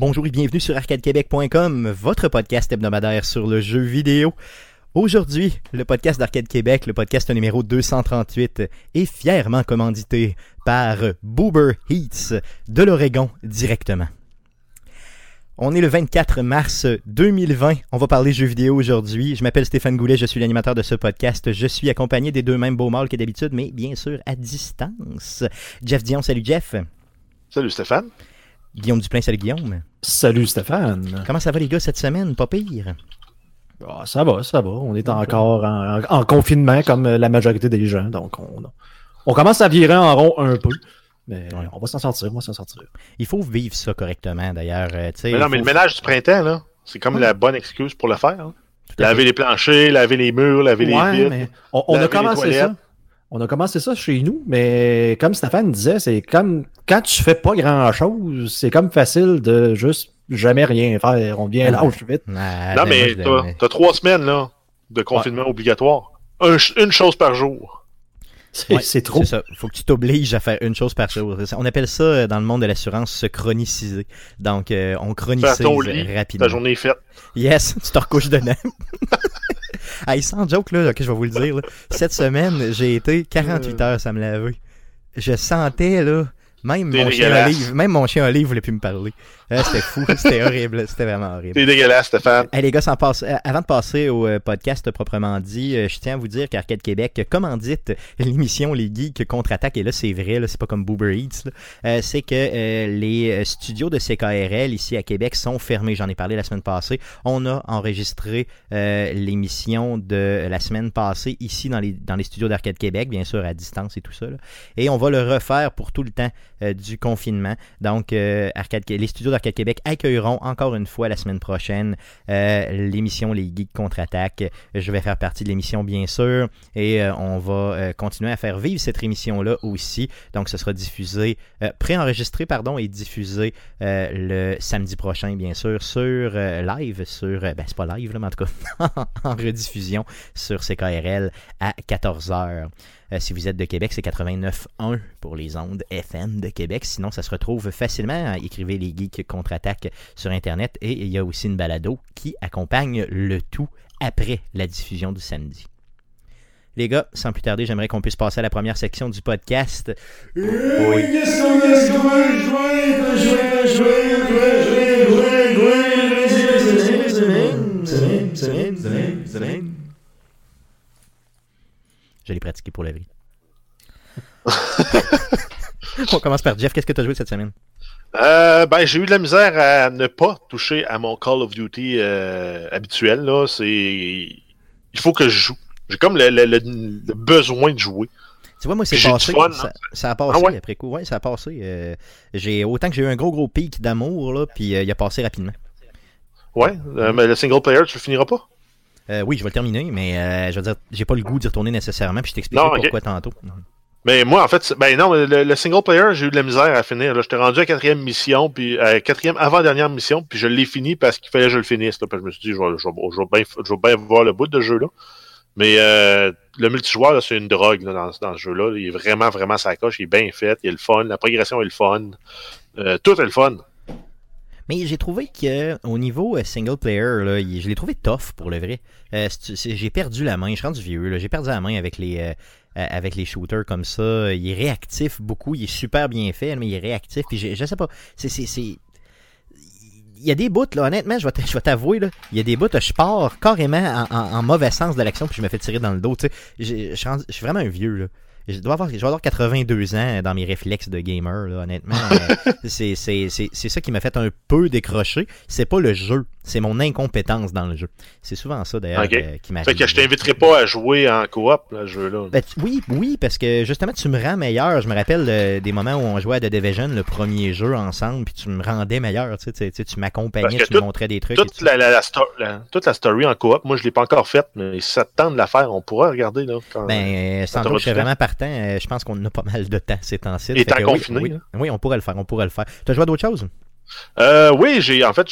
Bonjour et bienvenue sur arcadequebec.com, votre podcast hebdomadaire sur le jeu vidéo. Aujourd'hui, le podcast d'Arcade Québec, le podcast numéro 238, est fièrement commandité par Boober Heats de l'Oregon directement. On est le 24 mars 2020. On va parler jeux vidéo aujourd'hui. Je m'appelle Stéphane Goulet, je suis l'animateur de ce podcast. Je suis accompagné des deux mêmes beaux mâles que d'habitude, mais bien sûr à distance. Jeff Dion, salut Jeff. Salut Stéphane. Guillaume Duplain, salut Guillaume. Salut Stéphane. Comment ça va les gars cette semaine? Pas pire? Ah, ça va, ça va. On est encore en, en confinement comme la majorité des gens. Donc on, on commence à virer en rond un peu. Mais on va s'en sortir, on va s'en sortir. Il faut vivre ça correctement d'ailleurs. euh, Mais non, mais faut- le ménage du printemps, là, c'est comme la bonne excuse pour le faire. hein. Laver les planchers, laver les murs, laver les vitres. mais on, on a laver les commencé ça. On a commencé ça chez nous, mais comme Stéphane disait, c'est comme quand tu fais pas grand chose, c'est comme facile de juste jamais rien faire. On vient lâche vite. Ah, non, ben, mais t'as t'as trois semaines là, de confinement obligatoire. Un une chose par jour. C'est Ouais, trop. C'est ça. Faut que tu t'obliges à faire une chose par jour. On appelle ça euh, dans le monde de l'assurance se chroniciser. Donc, euh, on chronicise ton lit, rapidement. ta journée est faite. Yes, tu te recouches dedans. hey, sans joke, là, que je vais vous le dire, là, cette semaine, j'ai été 48 heures à me laver. Je sentais, là, même mon, chien. Olive, même mon chien Olive voulait plus me parler. Euh, c'était fou, c'était horrible, c'était vraiment horrible. T'es dégueulasse, Stéphane. Hey, les gars, sans passe- euh, avant de passer au euh, podcast proprement dit, euh, je tiens à vous dire qu'Arcade Québec commandite l'émission Les Geeks contre-attaque. Et là, c'est vrai, c'est pas comme Boober Eats. Euh, c'est que euh, les studios de CKRL ici à Québec sont fermés. J'en ai parlé la semaine passée. On a enregistré euh, l'émission de la semaine passée ici dans les, dans les studios d'Arcade Québec, bien sûr à distance et tout ça. là. Et on va le refaire pour tout le temps du confinement. Donc, Arcade, les studios d'Arcade Québec accueilleront encore une fois la semaine prochaine euh, l'émission Les Geeks contre-attaque. Je vais faire partie de l'émission, bien sûr, et euh, on va euh, continuer à faire vivre cette émission-là aussi. Donc, ce sera diffusé, préenregistré, pardon, et diffusé le samedi prochain, bien sûr, sur live, sur, ben, c'est pas live, là, mais en tout cas, en rediffusion sur CKRL à 14h. Euh, si vous êtes de Québec, c'est 89.1 pour les ondes FM de Québec. Sinon, ça se retrouve facilement. Écrivez les geeks contre-attaque sur Internet. Et il y a aussi une balado qui accompagne le tout après la diffusion du samedi. Les gars, sans plus tarder, j'aimerais qu'on puisse passer à la première section du podcast. Je l'ai pratiqué pour la vie. On commence par Jeff. Qu'est-ce que tu as joué cette semaine? Euh, ben, j'ai eu de la misère à ne pas toucher à mon Call of Duty euh, habituel. Là, c'est, il faut que je joue. J'ai comme le, le- le- le besoin de jouer. Tu vois, moi, c'est passé. fun, ça, hein? ça a passé Ah ouais? après coup. Ça a passé. euh, j'ai, autant que j'ai eu un gros, gros pic d'amour, là, puis il a passé rapidement. Ouais, mais le single player, tu le finiras pas? Euh, oui, je vais le terminer, mais euh, je veux dire, j'ai pas le goût d'y retourner nécessairement, puis je ok. pourquoi tantôt. Mais moi, en fait, ben non, le, le single player, j'ai eu de la misère à finir. Là, j'étais rendu à quatrième mission, puis à quatrième avant-dernière mission, puis je l'ai fini parce qu'il fallait que je le finisse. Là, parce que je me suis dit, je vais, je vais- je vais bien, je vais bien voir le bout de ce jeu-là. Mais euh, le multijoueur, là, c'est une drogue là, dans, dans ce jeu-là. Il est vraiment, vraiment sa coche. Il est bien fait. Il est le fun. La progression est le fun. Euh, tout est le fun. Mais j'ai trouvé que au niveau euh, single player, là, je l'ai trouvé tough pour le vrai. Euh, j'ai perdu la main, je suis rendu vieux, j'ai perdu la main avec les euh, avec les shooters comme ça. Il est réactif beaucoup, il est super bien fait, mais il est réactif. Puis je, sais pas, c'est il y a des bouts là, honnêtement, je vais t'avouer là, il y a des bouts, je pars carrément en, mauvais sens de l'action puis je me fais tirer dans le dos. Je suis vraiment un vieux là. Je dois avoir, je dois avoir 82 ans dans mes réflexes de gamer, là, honnêtement. Euh, c'est, ça qui m'a fait un peu décrocher. C'est pas le jeu, c'est mon incompétence dans le jeu. C'est souvent ça, d'ailleurs, euh, qui m'arrive. Fait que je t'inviterai pas à jouer en coop, là, ce jeu-là. Ben, oui, oui, parce que justement, tu me rends meilleur. Je me rappelle euh, des moments où on jouait à The Division, le premier jeu ensemble, puis tu me rendais meilleur. Tu, sais, tu, tu m'accompagnais, tu me montrais des trucs. toute tout. la, la, la sto- la- toute la story en coop, moi je l'ai pas encore faite, mais si ça te tente de la faire, on pourra regarder là. Quand... Ben, euh, sans doute, je serais du temps. Partant. Euh, je pense qu'on a pas mal de temps ces temps-ci. Et temps oui, confiné, Oui, hein. oui, on pourrait le faire, on pourrait le faire. Tu as joué à d'autres choses? Euh, oui, j'ai en fait,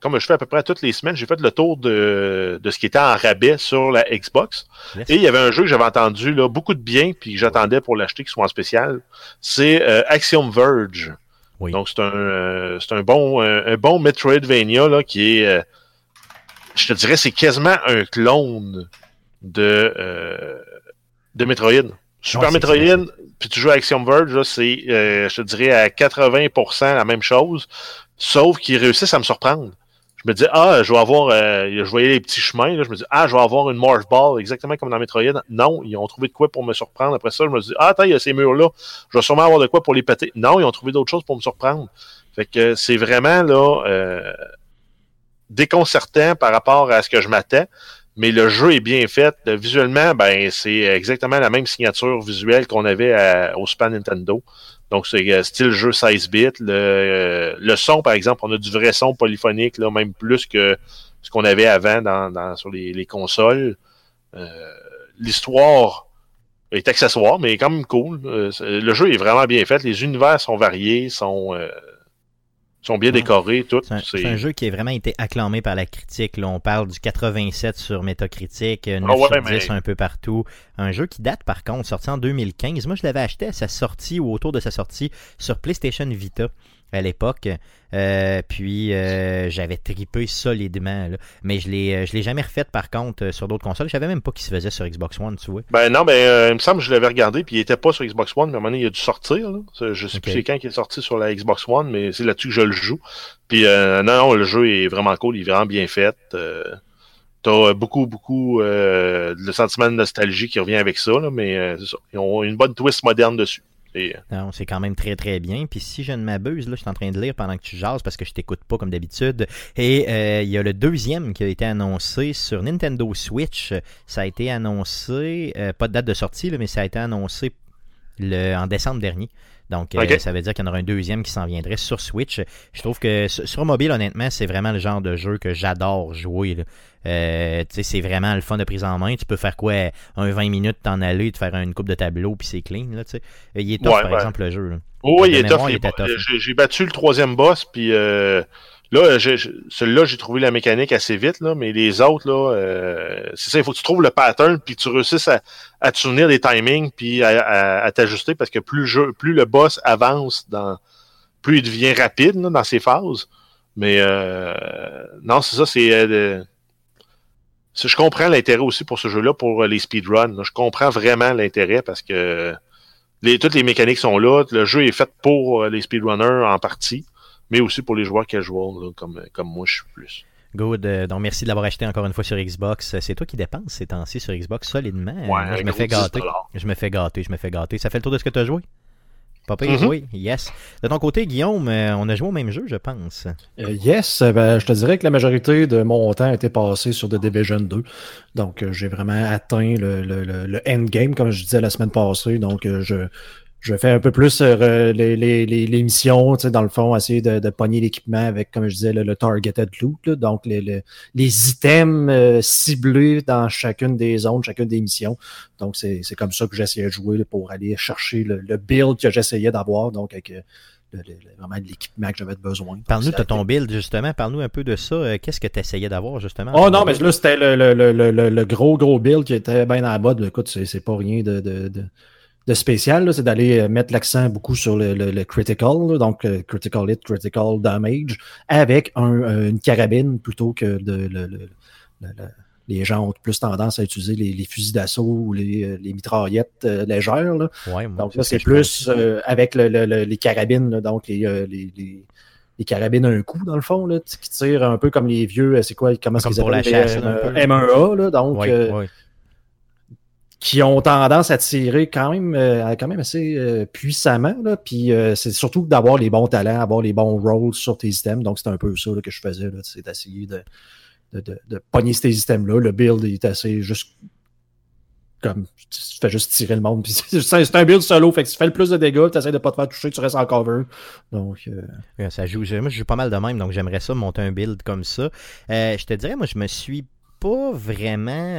comme je fais à peu près toutes les semaines, j'ai fait le tour de, de ce qui était en rabais sur la Xbox. Yes. Et il y avait un jeu que j'avais entendu là, beaucoup de bien, puis que j'attendais pour l'acheter, qui soit en spécial. C'est euh, Axiom Verge. Donc, c'est un, c'est un bon, un, bon Metroidvania là, qui est, je te dirais, c'est quasiment un clone de, de Metroid. Super Metroid, puis tu joues à Axiom Verge, c'est, je te dirais, à 80% la même chose, sauf qu'ils réussissent à me surprendre je me dis, ah, je vais avoir, euh, je voyais les petits chemins, là, je me dis, ah, je vais avoir une Morph Ball, exactement comme dans Metroid. Non, ils ont trouvé de quoi pour me surprendre. Après ça, je me dis, ah, attends, il y a ces murs-là, je vais sûrement avoir de quoi pour les péter. Non, ils ont trouvé d'autres choses pour me surprendre. Fait que c'est vraiment, là, euh, déconcertant par rapport à ce que je m'attends. Mais le jeu est bien fait. Visuellement, ben, c'est exactement la même signature visuelle qu'on avait au Super Nintendo. Donc, c'est euh, style jeu 16 bits. Le, euh, le, son, par exemple, on a du vrai son polyphonique, là, même plus que ce qu'on avait avant dans, dans sur les, les consoles. Euh, L'histoire est accessoire, mais quand même cool. Euh, le jeu est vraiment bien fait. Les univers sont variés, sont sont bien décorés, tout. C'est un, jeu qui a vraiment été acclamé par la critique. Là, on parle du 87 sur Metacritic, 9 ah sur 10 un peu partout. Un jeu qui date par contre, sorti en 2015. Moi, je l'avais acheté à sa sortie ou autour de sa sortie sur PlayStation Vita à l'époque. Euh, puis euh, j'avais tripé solidement. Mais je l'ai, euh, je l'ai jamais refait par contre sur d'autres consoles. Je savais même pas qu'il se faisait sur Xbox One, tu vois. Ben non, ben il me semble que je l'avais regardé, puis il était pas sur Xbox One, mais à un moment donné, il a dû sortir. Je sais plus c'est quand qui est sorti sur la Xbox One, mais c'est là-dessus que je le joue. Puis non, non, le jeu est vraiment cool, il est vraiment bien fait. T'as beaucoup, beaucoup le sentiment de nostalgie qui revient avec ça, là, mais c'est ça. Ils ont une bonne twist moderne dessus. Non, c'est quand même très très bien. Puis si je ne m'abuse, là, je suis en train de lire pendant que tu jases parce que je t'écoute pas comme d'habitude. Et euh, il y a le deuxième qui a été annoncé sur Nintendo Switch. Ça a été annoncé, euh, pas de date de sortie, mais ça a été annoncé le, en décembre dernier. Donc, euh, ça veut dire qu'il y en aura un deuxième qui s'en viendrait sur Switch. Je trouve que sur mobile, honnêtement, c'est vraiment le genre de jeu que j'adore jouer. Euh, c'est vraiment le fun de prise en main. Tu peux faire quoi Un 20 minutes, t'en aller, te faire une coupe de tableau, puis c'est clean. Là, il est top, par exemple, le jeu. oui, il est top. J'ai battu le troisième boss, puis euh, Là, celui-là, j'ai trouvé la mécanique assez vite, là, mais les autres, là, euh, c'est ça, il faut que tu trouves le pattern, puis tu réussisses à, à te souvenir des timings, puis à, t'ajuster, parce que plus, je, plus le boss avance, dans, plus il devient rapide dans ses phases. Mais euh, non, c'est ça, c'est... Euh, je comprends l'intérêt aussi pour ce jeu-là, pour les speedruns. Je comprends vraiment l'intérêt parce que les, toutes les mécaniques sont là. Le jeu est fait pour les speedrunners en partie mais aussi pour les joueurs casual, comme, comme moi, je suis plus. Good. Euh, donc, merci de l'avoir acheté encore une fois sur Xbox. C'est toi qui dépenses ces temps-ci sur Xbox solidement. Ouais, je me fais gâter. Je me fais gâter, je me fais gâter. Ça fait le tour de ce que tu as joué? Pas pire, mm-hmm. oui, yes. De ton côté, Guillaume, euh, on a joué au même jeu, je pense. Euh, yes, ben, je te dirais que la majorité de mon temps était passé sur The Division 2. Donc, j'ai vraiment atteint le, le, le, endgame, comme je disais la semaine passée. Donc, je, je fais un peu plus euh, les, les, les, missions, dans le fond, essayer de, de pogner l'équipement avec, comme je disais, le, targeted loot, donc les, les, items euh, ciblés dans chacune des zones, chacune des missions. Donc, c'est comme ça que j'essayais de jouer pour aller chercher le, build que j'essayais d'avoir, donc avec euh, vraiment l'équipement que j'avais besoin. Parle-nous de ton build, justement. Parle-nous un peu de ça. Qu'est-ce que tu essayais d'avoir, justement? Oh non, mais là, c'était le, le, gros, gros build qui était bien à la mode. Écoute, c'est pas rien de, de de spécial, c'est d'aller euh, mettre l'accent beaucoup sur le, le, critical, donc euh, critical hit, critical damage, avec un, euh, une carabine plutôt que de, le, les gens ont plus tendance à utiliser les, fusils d'assaut ou les, les mitraillettes légères. Là. donc là, c'est plus avec les carabines, donc les, les, les carabines à un coup, dans le fond, là, qui tirent un peu comme les vieux, c'est quoi, comment est-ce qu'ils appellent la chasse, M1A, là, donc qui ont tendance à tirer quand même, euh, quand même assez euh, puissamment. Là. Puis euh, c'est surtout d'avoir les bons talents, avoir les bons rolls sur tes items. Donc c'est un peu ça que je faisais, c'est d'essayer de, de, de, de, pogner ces items-là. Le build est assez juste comme tu fais juste tirer le monde. c'est un build solo, fait que tu fais le plus de dégâts, tu essaies de pas te faire toucher, tu restes en cover. Donc ça joue. Moi je joue pas mal de même, donc j'aimerais ça monter un build comme ça. je te dirais, moi je me suis pas vraiment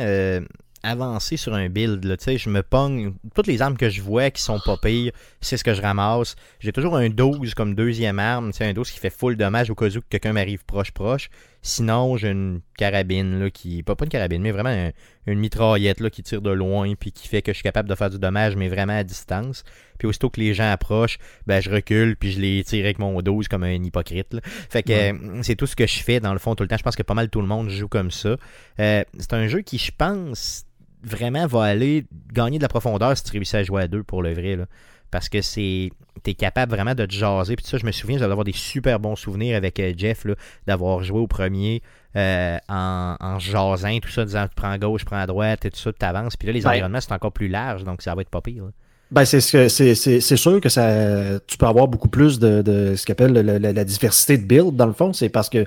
avancer sur un build. Là, je me pogne. Toutes les armes que je vois qui sont pas pires, c'est ce que je ramasse. J'ai toujours un 12 comme deuxième arme. Un 12 qui fait full dommage au cas où quelqu'un m'arrive proche-proche. Sinon, j'ai une carabine là, qui. Pas, pas une carabine, mais vraiment une mitraillette là, qui tire de loin puis qui fait que je suis capable de faire du dommage, mais vraiment à distance. Puis aussitôt que les gens approchent, ben je recule puis je les tire avec mon 12 comme un hypocrite. Fait que euh, c'est tout ce que je fais dans le fond tout le temps. Je pense que pas mal tout le monde joue comme ça. Euh, c'est un jeu qui, je pense, vraiment va aller gagner de la profondeur si tu réussis à jouer à deux pour le vrai. Là. Parce que c'est. T'es capable vraiment de te jaser. Puis ça, je me souviens, j'avais avoir des super bons souvenirs avec euh, Jeff d'avoir joué au premier euh, en, en jasant, tout ça, disant tu prends à gauche, tu prends à droite, et tout ça, tu avances. Puis là, les environnements, c'est encore plus large, donc ça va être pas pire. Ben, c'est c'est sûr que ça tu peux avoir beaucoup plus de, de ce qu'appelle la, la, diversité de builds dans le fond, c'est parce que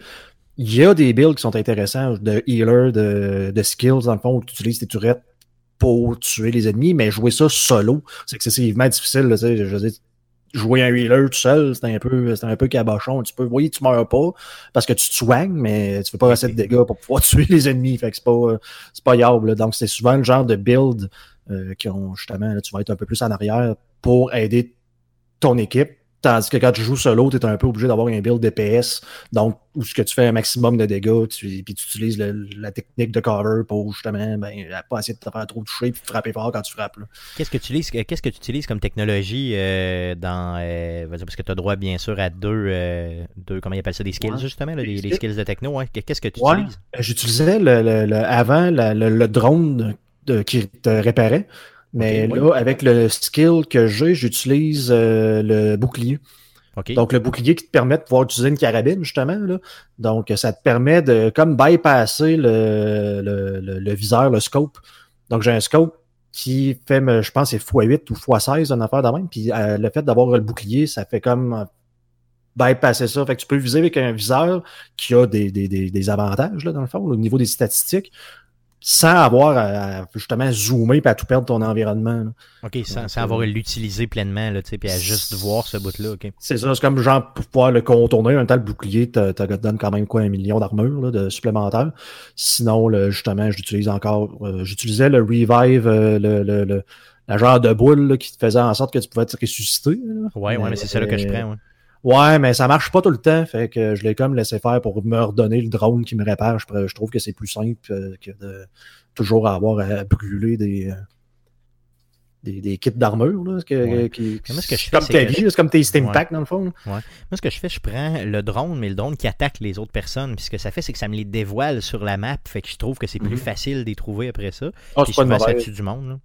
il y a des builds qui sont intéressants de healer, de, de skills dans le fond où tu utilises tes turettes pour tuer les ennemis, mais jouer ça solo, c'est excessivement difficile. Là, je veux dire, jouer un healer tout seul, c'est un peu c'est un peu cabochon. Tu peux, oui, tu meurs pas parce que tu te soignes, mais tu fais pas assez de dégâts pour pouvoir tuer les ennemis. Fait que c'est pas c'est pas yable. Donc c'est souvent le genre de build euh, qui ont justement, là, tu vas être un peu plus en arrière pour aider ton équipe Tandis que quand tu joues solo, tu es un peu obligé d'avoir un build DPS, donc où ce que tu fais un maximum de dégâts, tu, puis tu utilises la technique de cover pour justement ben, pas essayer de te faire trop toucher puis frapper fort quand tu frappes. Qu'est-ce que tu utilises, qu'est-ce que tu utilises comme technologie euh, dans euh, parce que tu as droit bien sûr à deux, euh, deux comment ils appellent ça, des skills justement, là, les, skills de techno, ouais. qu'est-ce que tu utilises? J'utilisais le, le, avant le, drone de, qui te réparait. Mais là, avec le skill que j'ai, j'utilise euh, le bouclier. Donc, le bouclier qui te permet de pouvoir utiliser une carabine, justement. Là. Donc, ça te permet de comme bypasser le, le, le, viseur, le scope. Donc, j'ai un scope qui fait, je pense, c'est x8 ou x16, une affaire de même. Puis euh, le fait d'avoir le bouclier, ça fait comme euh, bypasser ça. Fait que tu peux viser avec un viseur qui a des, des, des, des avantages, là, dans le fond, au niveau des statistiques sans avoir à, justement zoomer et à tout perdre ton environnement. OK, sans, sans avoir à l'utiliser pleinement, là, puis à juste voir ce bout-là. OK. C'est ça, c'est comme genre pour pouvoir le contourner. Un tel bouclier te, te donne quand même quoi, un million d'armure de supplémentaire. Sinon, le, justement, j'utilise encore, euh, j'utilisais le revive, euh, le, le, le, la genre de boule qui te faisait en sorte que tu pouvais te ressusciter. Ouais, ouais, mais c'est ça là que je prends. Ouais. Ouais, mais ça marche pas tout le temps, fait que je l'ai comme laissé faire pour me redonner le drone qui me répare. Je, trouve que c'est plus simple euh, que de toujours avoir à brûler des, euh, des, des kits d'armure. Là, que, qui, ce que je fais, comme ta vie, c'est comme tes Steam Pack dans le fond. Ouais. Moi, ce que je fais, je prends le drone, mais le drone qui attaque les autres personnes. Puis ce que ça fait, c'est que ça me les dévoile sur la map. Fait que je trouve que c'est plus mm-hmm. facile de les trouver après ça. Oh, c'est pas dessus du monde. Là.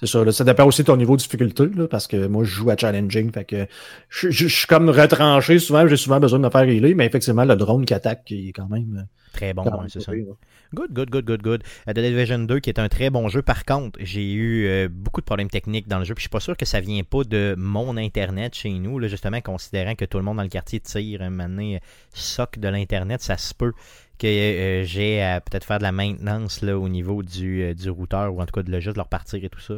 C'est ça. ça dépend aussi de ton niveau de difficulté, là, parce que moi, je joue à challenging. Fait que je, suis comme retranché souvent. J'ai souvent besoin de me faire healer, mais effectivement, le drone qui attaque, il est quand même. Euh, très bon, c'est ça. Good, good, good, good, good. Uh, The Division 2, qui est un très bon jeu. Par contre, j'ai eu euh, beaucoup de problèmes techniques dans le jeu. Puis je suis pas sûr que ça vient pas de mon Internet chez nous, là, justement, considérant que tout le monde dans le quartier tire un moment donné, soc de l'Internet, ça se peut que euh, j'ai à peut-être faire de la maintenance là, au niveau du, euh, du routeur ou en tout cas de le juste leur partir et tout ça.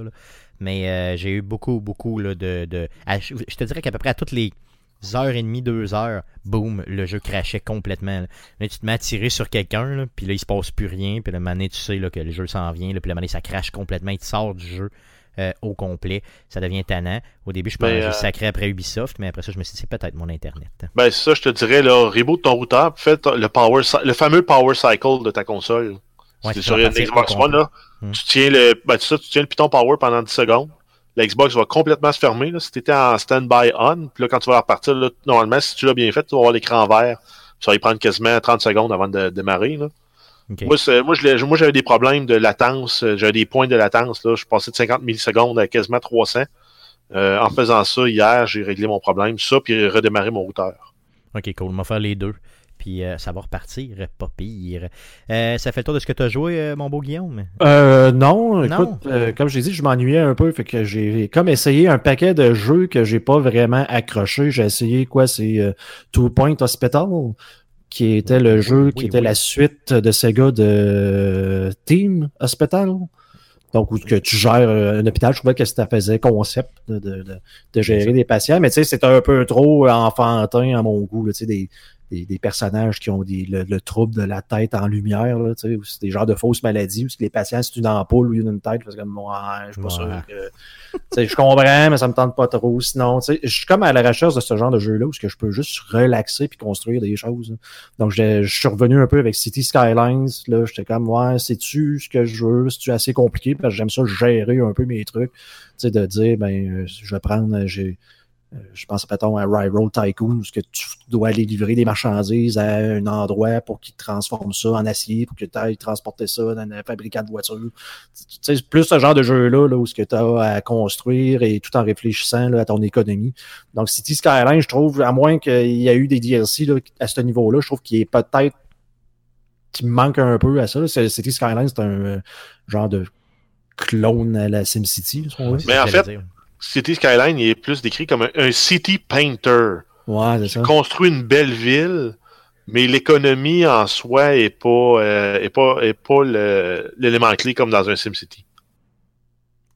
Mais euh, j'ai eu beaucoup, beaucoup là, de. de je te dirais qu'à peu près à toutes les heures et demie, deux heures, boum, le jeu crachait complètement. Là, tu te mets à tirer sur quelqu'un, puis là, il se passe plus rien, puis le moment tu sais là, que le jeu s'en vient, puis le moment ça crache complètement, il te sort du jeu. Euh, au complet. Ça devient tannant. Au début, je pensais que euh, sacré après Ubisoft, mais après ça, je me suis dit, c'est peut-être mon Internet. Ben, ça, je te dirais, là, reboot ton routeur, fais le, power, le fameux power cycle de ta console. c'est sur une Xbox One, là. Hmm. Tu tiens le, ben, tu tiens le Python Power pendant 10 secondes. La Xbox va complètement se fermer, là, si tu étais en stand-by on. Puis là, quand tu vas repartir, là, normalement, si tu l'as bien fait, tu vas avoir l'écran vert. Ça va y prendre quasiment 30 secondes avant de démarrer, là. Moi, moi, j'avais des problèmes de latence, euh, j'avais des points de latence. Là. Je suis passé de 50 millisecondes à quasiment 300. Euh, en faisant ça, hier, j'ai réglé mon problème. Ça, puis redémarrer mon routeur. Ok, cool. On va faire les deux. Puis euh, ça va repartir, pas pire. ça fait le tour de ce que tu as joué, mon beau Guillaume? Euh, non, écoute, comme je l'ai dit, je m'ennuyais un peu. Fait que j'ai comme essayé un paquet de jeux que j'ai pas vraiment accroché. J'ai essayé quoi? C'est Two Point Hospital qui était le jeu qui était la suite de Sega de Team Hospital. Donc, où que tu gères un hôpital, je trouvais que ça faisait concept de, de, de, gérer des patients, mais tu sais, c'était un peu trop enfantin à mon goût, tu sais, des, des, personnages qui ont des, le, trouble de la tête en lumière, là, c'est des genres de fausses maladies, où les patients, c'est une ampoule ou une tête, parce que moi, je suis pas sûr que. Je comprends, mais ça me tente pas trop. Sinon, je suis comme à la recherche de ce genre de jeu-là où que je peux juste relaxer puis construire des choses. Donc, je suis revenu un peu avec City Skylines. Là, j'étais comme, ouais, sais-tu ce que je veux? C'est-tu assez compliqué? Parce que j'aime ça gérer un peu mes trucs. Tu sais, de dire, ben, je vais prendre, j'ai euh, je pense, mettons, à Railroad Tycoon, où que tu dois aller livrer des marchandises à un endroit pour qu'ils transforment ça en acier, pour que tu ailles transporter ça dans un fabricant de voitures. Tu sais, plus ce genre de jeu-là, là, où ce que tu as à construire et tout en réfléchissant là, à ton économie. Donc, City Skyline, je trouve, à moins qu'il y ait eu des DLC là, à ce niveau-là, je trouve qu'il est peut-être qui manque un peu à ça. City Skyline, c'est un euh, genre de clone à la SimCity. Mais en fait, City Skyline il est plus décrit comme un, city painter. Ouais, c'est ça. Construit une belle ville, mais l'économie en soi est pas, euh, est pas, est pas l'élément clé comme dans un SimCity.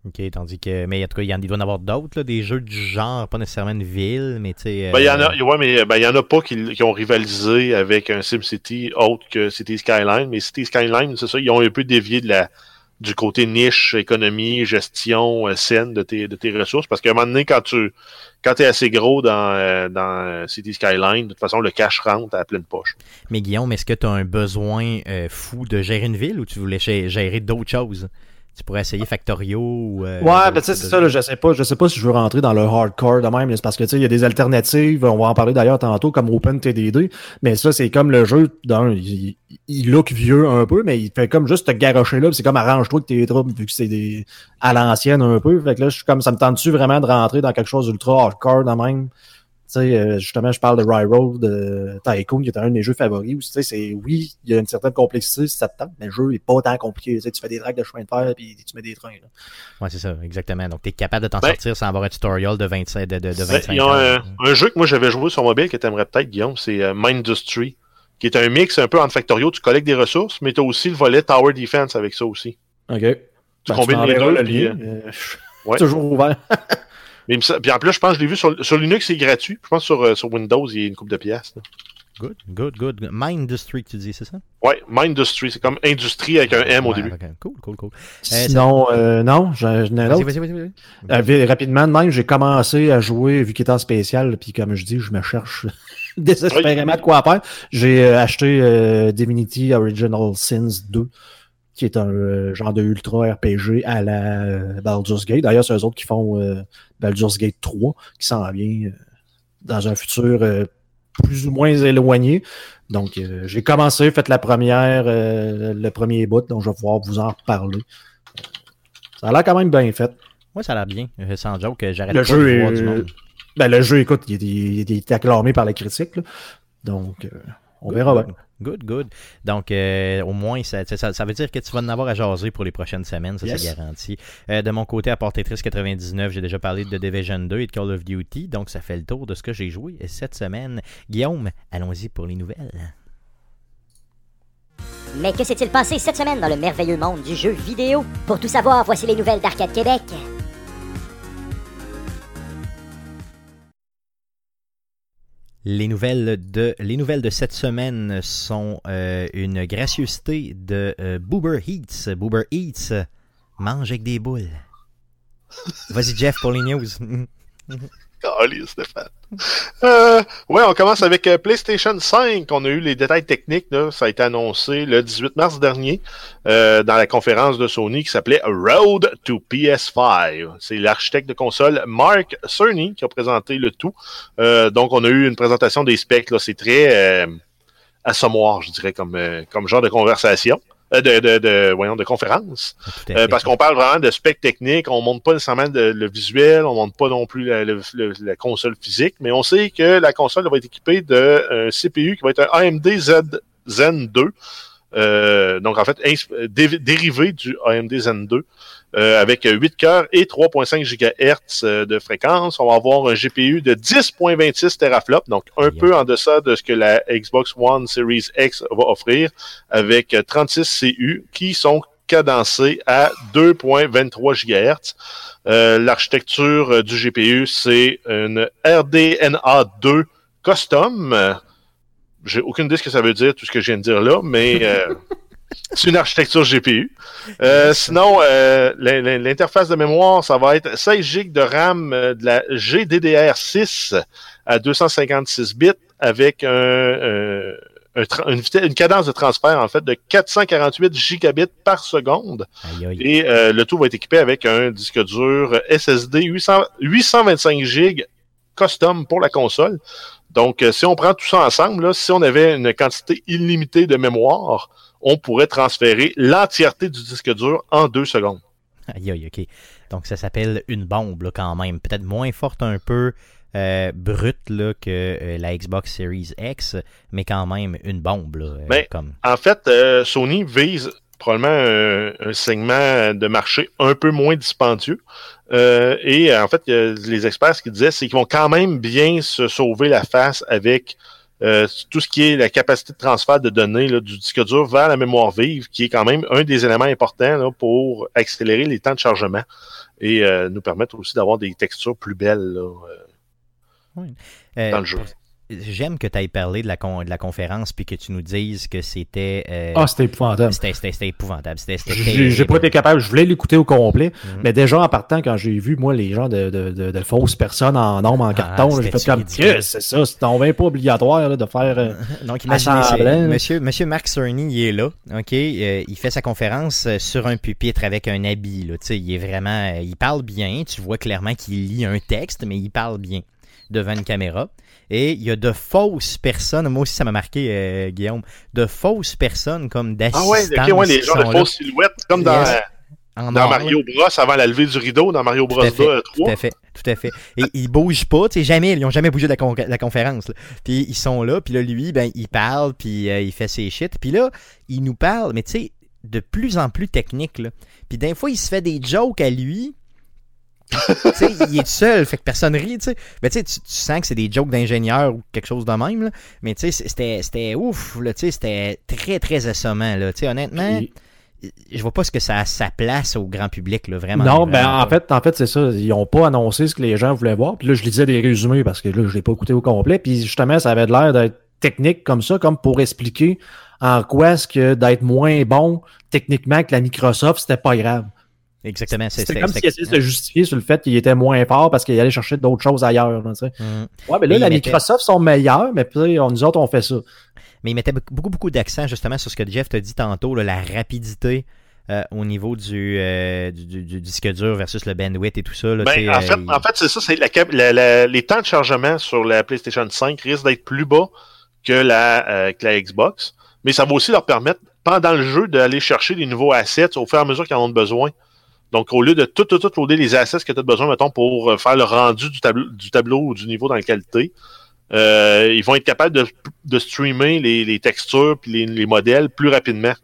OK, tandis que. Mais en tout cas, il, y en, doit y en avoir d'autres, des jeux du genre, pas nécessairement une ville, mais tu sais. Ben, il y en a, euh, ouais, mais ben, il y en a pas qui, qui, ont rivalisé avec un SimCity autre que City Skyline, mais City Skyline, c'est ça, ils ont un peu dévié de la, du côté niche, économie, gestion euh, saine de tes, ressources. Parce qu'à un moment donné, quand tu quand es assez gros dans, euh, dans City Skyline, de toute façon, le cash rentre à pleine poche. Mais Guillaume, est-ce que tu as un besoin euh, fou de gérer une ville ou tu voulais gérer d'autres choses? Tu pourrais essayer Factorio ou. Euh, ouais, ben, tu sais, c'est ça, je sais pas. Je sais pas si je veux rentrer dans le hardcore de même, c'est parce que tu sais, il y a des alternatives. On va en parler d'ailleurs tantôt, comme OpenTDD. Mais ça, c'est comme le jeu d'un. Il, il, look vieux un peu, mais il fait comme juste te garocher là. C'est comme arrange-toi que tes troubles, vu que c'est des à l'ancienne un peu. Fait que là, je suis comme ça me tente-tu vraiment de rentrer dans quelque chose d'ultra hardcore de même? Sais, euh, justement, je parle de Railroad de Tycoon, qui est un de mes jeux favoris. Tu sais, c'est oui, il y a une certaine complexité, ça te tente, mais le jeu est pas tant compliqué. Tu, fais des drags de chemin de fer puis tu mets des trains. Là. Ouais, c'est ça, exactement. Donc, tu es capable de t'en ben, sortir sans avoir un tutorial de 25 de, de, de 25 Il y a un, jeu que moi j'avais joué sur mobile que tu aimerais peut-être, Guillaume, c'est euh, Mindustry, qui est un mix un peu entre Factorio, tu collectes des ressources, mais tu as aussi le volet Tower Defense avec ça aussi. OK. Tu ben, combines les deux. Le lien, euh, ouais. Toujours ouvert. Mais puis en plus, je pense que je l'ai vu sur, sur Linux, c'est gratuit. Je pense que sur, euh, sur Windows, il y a une coupe de pièces. Good, good, good. Mindustry, tu dis, c'est ça? Oui, Mindustry, c'est comme industrie avec un M au début. Cool, cool, cool. Euh, Sinon, euh, non, j'en ai un autre. Vas-y, vas-y, vas-y. rapidement, même, j'ai commencé à jouer, vu qu'il était en spécial, puis comme je dis, je me cherche désespérément de quoi faire. J'ai acheté Divinity Original Sins 2 qui est un euh, genre de ultra RPG à la euh, Baldur's Gate. D'ailleurs, c'est eux autres qui font euh, Baldur's Gate 3, qui s'en vient dans un futur plus ou moins éloigné. Donc, j'ai commencé, fait la première, le premier bout, donc je vais pouvoir vous en reparler. Ça a l'air quand même bien fait. Moi, ça a l'air bien. Sans joke, j'arrête pas jeu de voir du monde. Ben, le jeu, écoute, il, est acclamé par la critique. Donc, on verra bien. Good, good. Donc, euh, au moins, ça, ça, veut dire que tu vas en avoir à jaser pour les prochaines semaines, ça, c'est garanti. Euh, de mon côté, à part Tetris 99, j'ai déjà parlé de Division 2 et de Call of Duty, donc ça fait le tour de ce que j'ai joué cette semaine. Guillaume, allons-y pour les nouvelles. Mais que s'est-il passé cette semaine dans le merveilleux monde du jeu vidéo? Pour tout savoir, voici les nouvelles d'Arcade Québec. Les nouvelles de, les nouvelles de cette semaine sont euh, une gracieuseté de euh, Boober Eats. Boober Eats mange avec des boules. Vas-y, Jeff, pour les news. Allez, Stéphane. Euh, ouais, on commence avec euh, PlayStation 5. On a eu les détails techniques. Là. Ça a été annoncé le 18 mars dernier euh, dans la conférence de Sony qui s'appelait Road to PS5. C'est l'architecte de console Mark Cerny qui a présenté le tout. Euh, donc, on a eu une présentation des specs. C'est très assommoir, je dirais, comme, comme genre de conversation. Euh, de, de, de, voyons, de conférence. Euh, parce qu'on parle vraiment de spec technique, on montre pas nécessairement le visuel, on montre pas non plus la, la, console physique, mais on sait que la console va être équipée d'un CPU qui va être un AMD Zen 2. Euh, donc en fait, dérivé du AMD Zen 2. Euh, avec 8 cœurs et 3.5 GHz euh, de fréquence. On va avoir un GPU de 10.26 teraflops, donc un peu en deçà de ce que la Xbox One Series X va offrir, avec 36 CU qui sont cadencés à 2.23 GHz. Euh, L'architecture du GPU, c'est une RDNA 2 custom j'ai aucune idée ce que ça veut dire, tout ce que je viens de dire là, mais euh, c'est une architecture GPU. Euh, sinon, euh, l'interface de mémoire, ça va être 16 GB de RAM euh, de la GDDR6 à 256 bits avec un, une, cadence de transfert en fait de 448 gigabits par seconde. Et le tout va être équipé avec un disque dur SSD 800, 825 GB custom pour la console. Donc, si on prend tout ça ensemble, là, si on avait une quantité illimitée de mémoire, on pourrait transférer l'entièreté du disque dur en deux secondes. Aïe, aïe, ok. Donc ça s'appelle une bombe là, quand même. Peut-être moins forte un peu, euh, brute là, que euh, la Xbox Series X, mais quand même une bombe. Là, euh, ben, comme... En fait, Sony vise probablement un, segment de marché un peu moins dispendieux. et en fait, les experts, ce qu'ils disaient, c'est qu'ils vont quand même bien se sauver la face avec euh, tout ce qui est la capacité de transfert de données du disque dur vers la mémoire vive, qui est quand même un des éléments importants pour accélérer les temps de chargement et euh, nous permettre aussi d'avoir des textures plus belles euh, dans le jeu j'aime que tu aies parlé de la, de la conférence puis que tu nous dises que c'était. Euh, ah, c'était épouvantable. C'était épouvantable. J'ai pas été capable. Je voulais l'écouter au complet. Mhm. Mais déjà, en partant, quand j'ai vu, moi, les gens de, de, de, fausses personnes en nombre, en ah, carton, j'ai fait comme. c'est ça. C'est même pas obligatoire de faire. Euh, Donc, imaginez, monsieur, monsieur Mark Cerny, il est là. OK. Euh, il fait sa conférence sur un pupitre avec un habit. Là. Il est vraiment. Il parle bien. Tu vois clairement qu'il lit un texte, mais il parle bien devant une caméra. Et il y a de fausses personnes, moi aussi ça m'a marqué, euh, Guillaume, de fausses personnes comme d'assistants. Ah ouais, ouais les gens de fausses silhouettes, comme dans, dans Mario Bros avant la levée du rideau, dans Mario Bros 2 3. Tout à fait, tout à fait. Et ils bougent pas, tu sais, jamais, ils ont jamais bougé de la, conférence. Puis ils sont là, puis là, lui, ben, il parle, puis euh, il fait ses shit. Puis là, il nous parle, mais tu sais, de plus en plus technique, là. Puis d'un fois, il se fait des jokes à lui, il est seul, fait que personne rit, tu sais. Mais tu, tu sens que c'est des jokes d'ingénieur ou quelque chose de même, là. Mais tu sais, c'était, ouf, là, tu sais, c'était très, très assommant, là. Tu sais, honnêtement, je vois pas ce que ça a sa place au grand public, là, vraiment. Non, ben, en fait, en fait, c'est ça. Ils ont pas annoncé ce que les gens voulaient voir. Puis là, je lisais des résumés parce que là, je l'ai pas écouté au complet. Puis justement, ça avait l'air d'être technique comme ça, comme pour expliquer en quoi est-ce que d'être moins bon techniquement que la Microsoft, c'était pas grave. Exactement. C'est comme s'il essayait de se justifier sur le fait qu'il était moins fort parce qu'il allait chercher d'autres choses ailleurs. Là, mm. Ouais, mais là, la Microsoft sont meilleurs, mais puis, nous autres, on fait ça. Mais il mettait beaucoup, beaucoup d'accent justement sur ce que Jeff t'a dit tantôt, la rapidité. Euh, au niveau euh, du, du, disque dur versus le bandwidth et tout ça. Là, ben, en, fait, euh, en fait, c'est ça, c'est la, les temps de chargement sur la PlayStation 5 risquent d'être plus bas que la, que la Xbox, mais ça va aussi leur permettre, pendant le jeu, d'aller chercher des nouveaux assets au fur et à mesure qu'ils en ont besoin. Donc, au lieu de tout, tout, tout loader les assets que tu as besoin, mettons, pour euh, faire le rendu du tableau, ou du niveau dans la qualité, euh, ils vont être capables de, streamer les, textures puis les, les, modèles plus rapidement.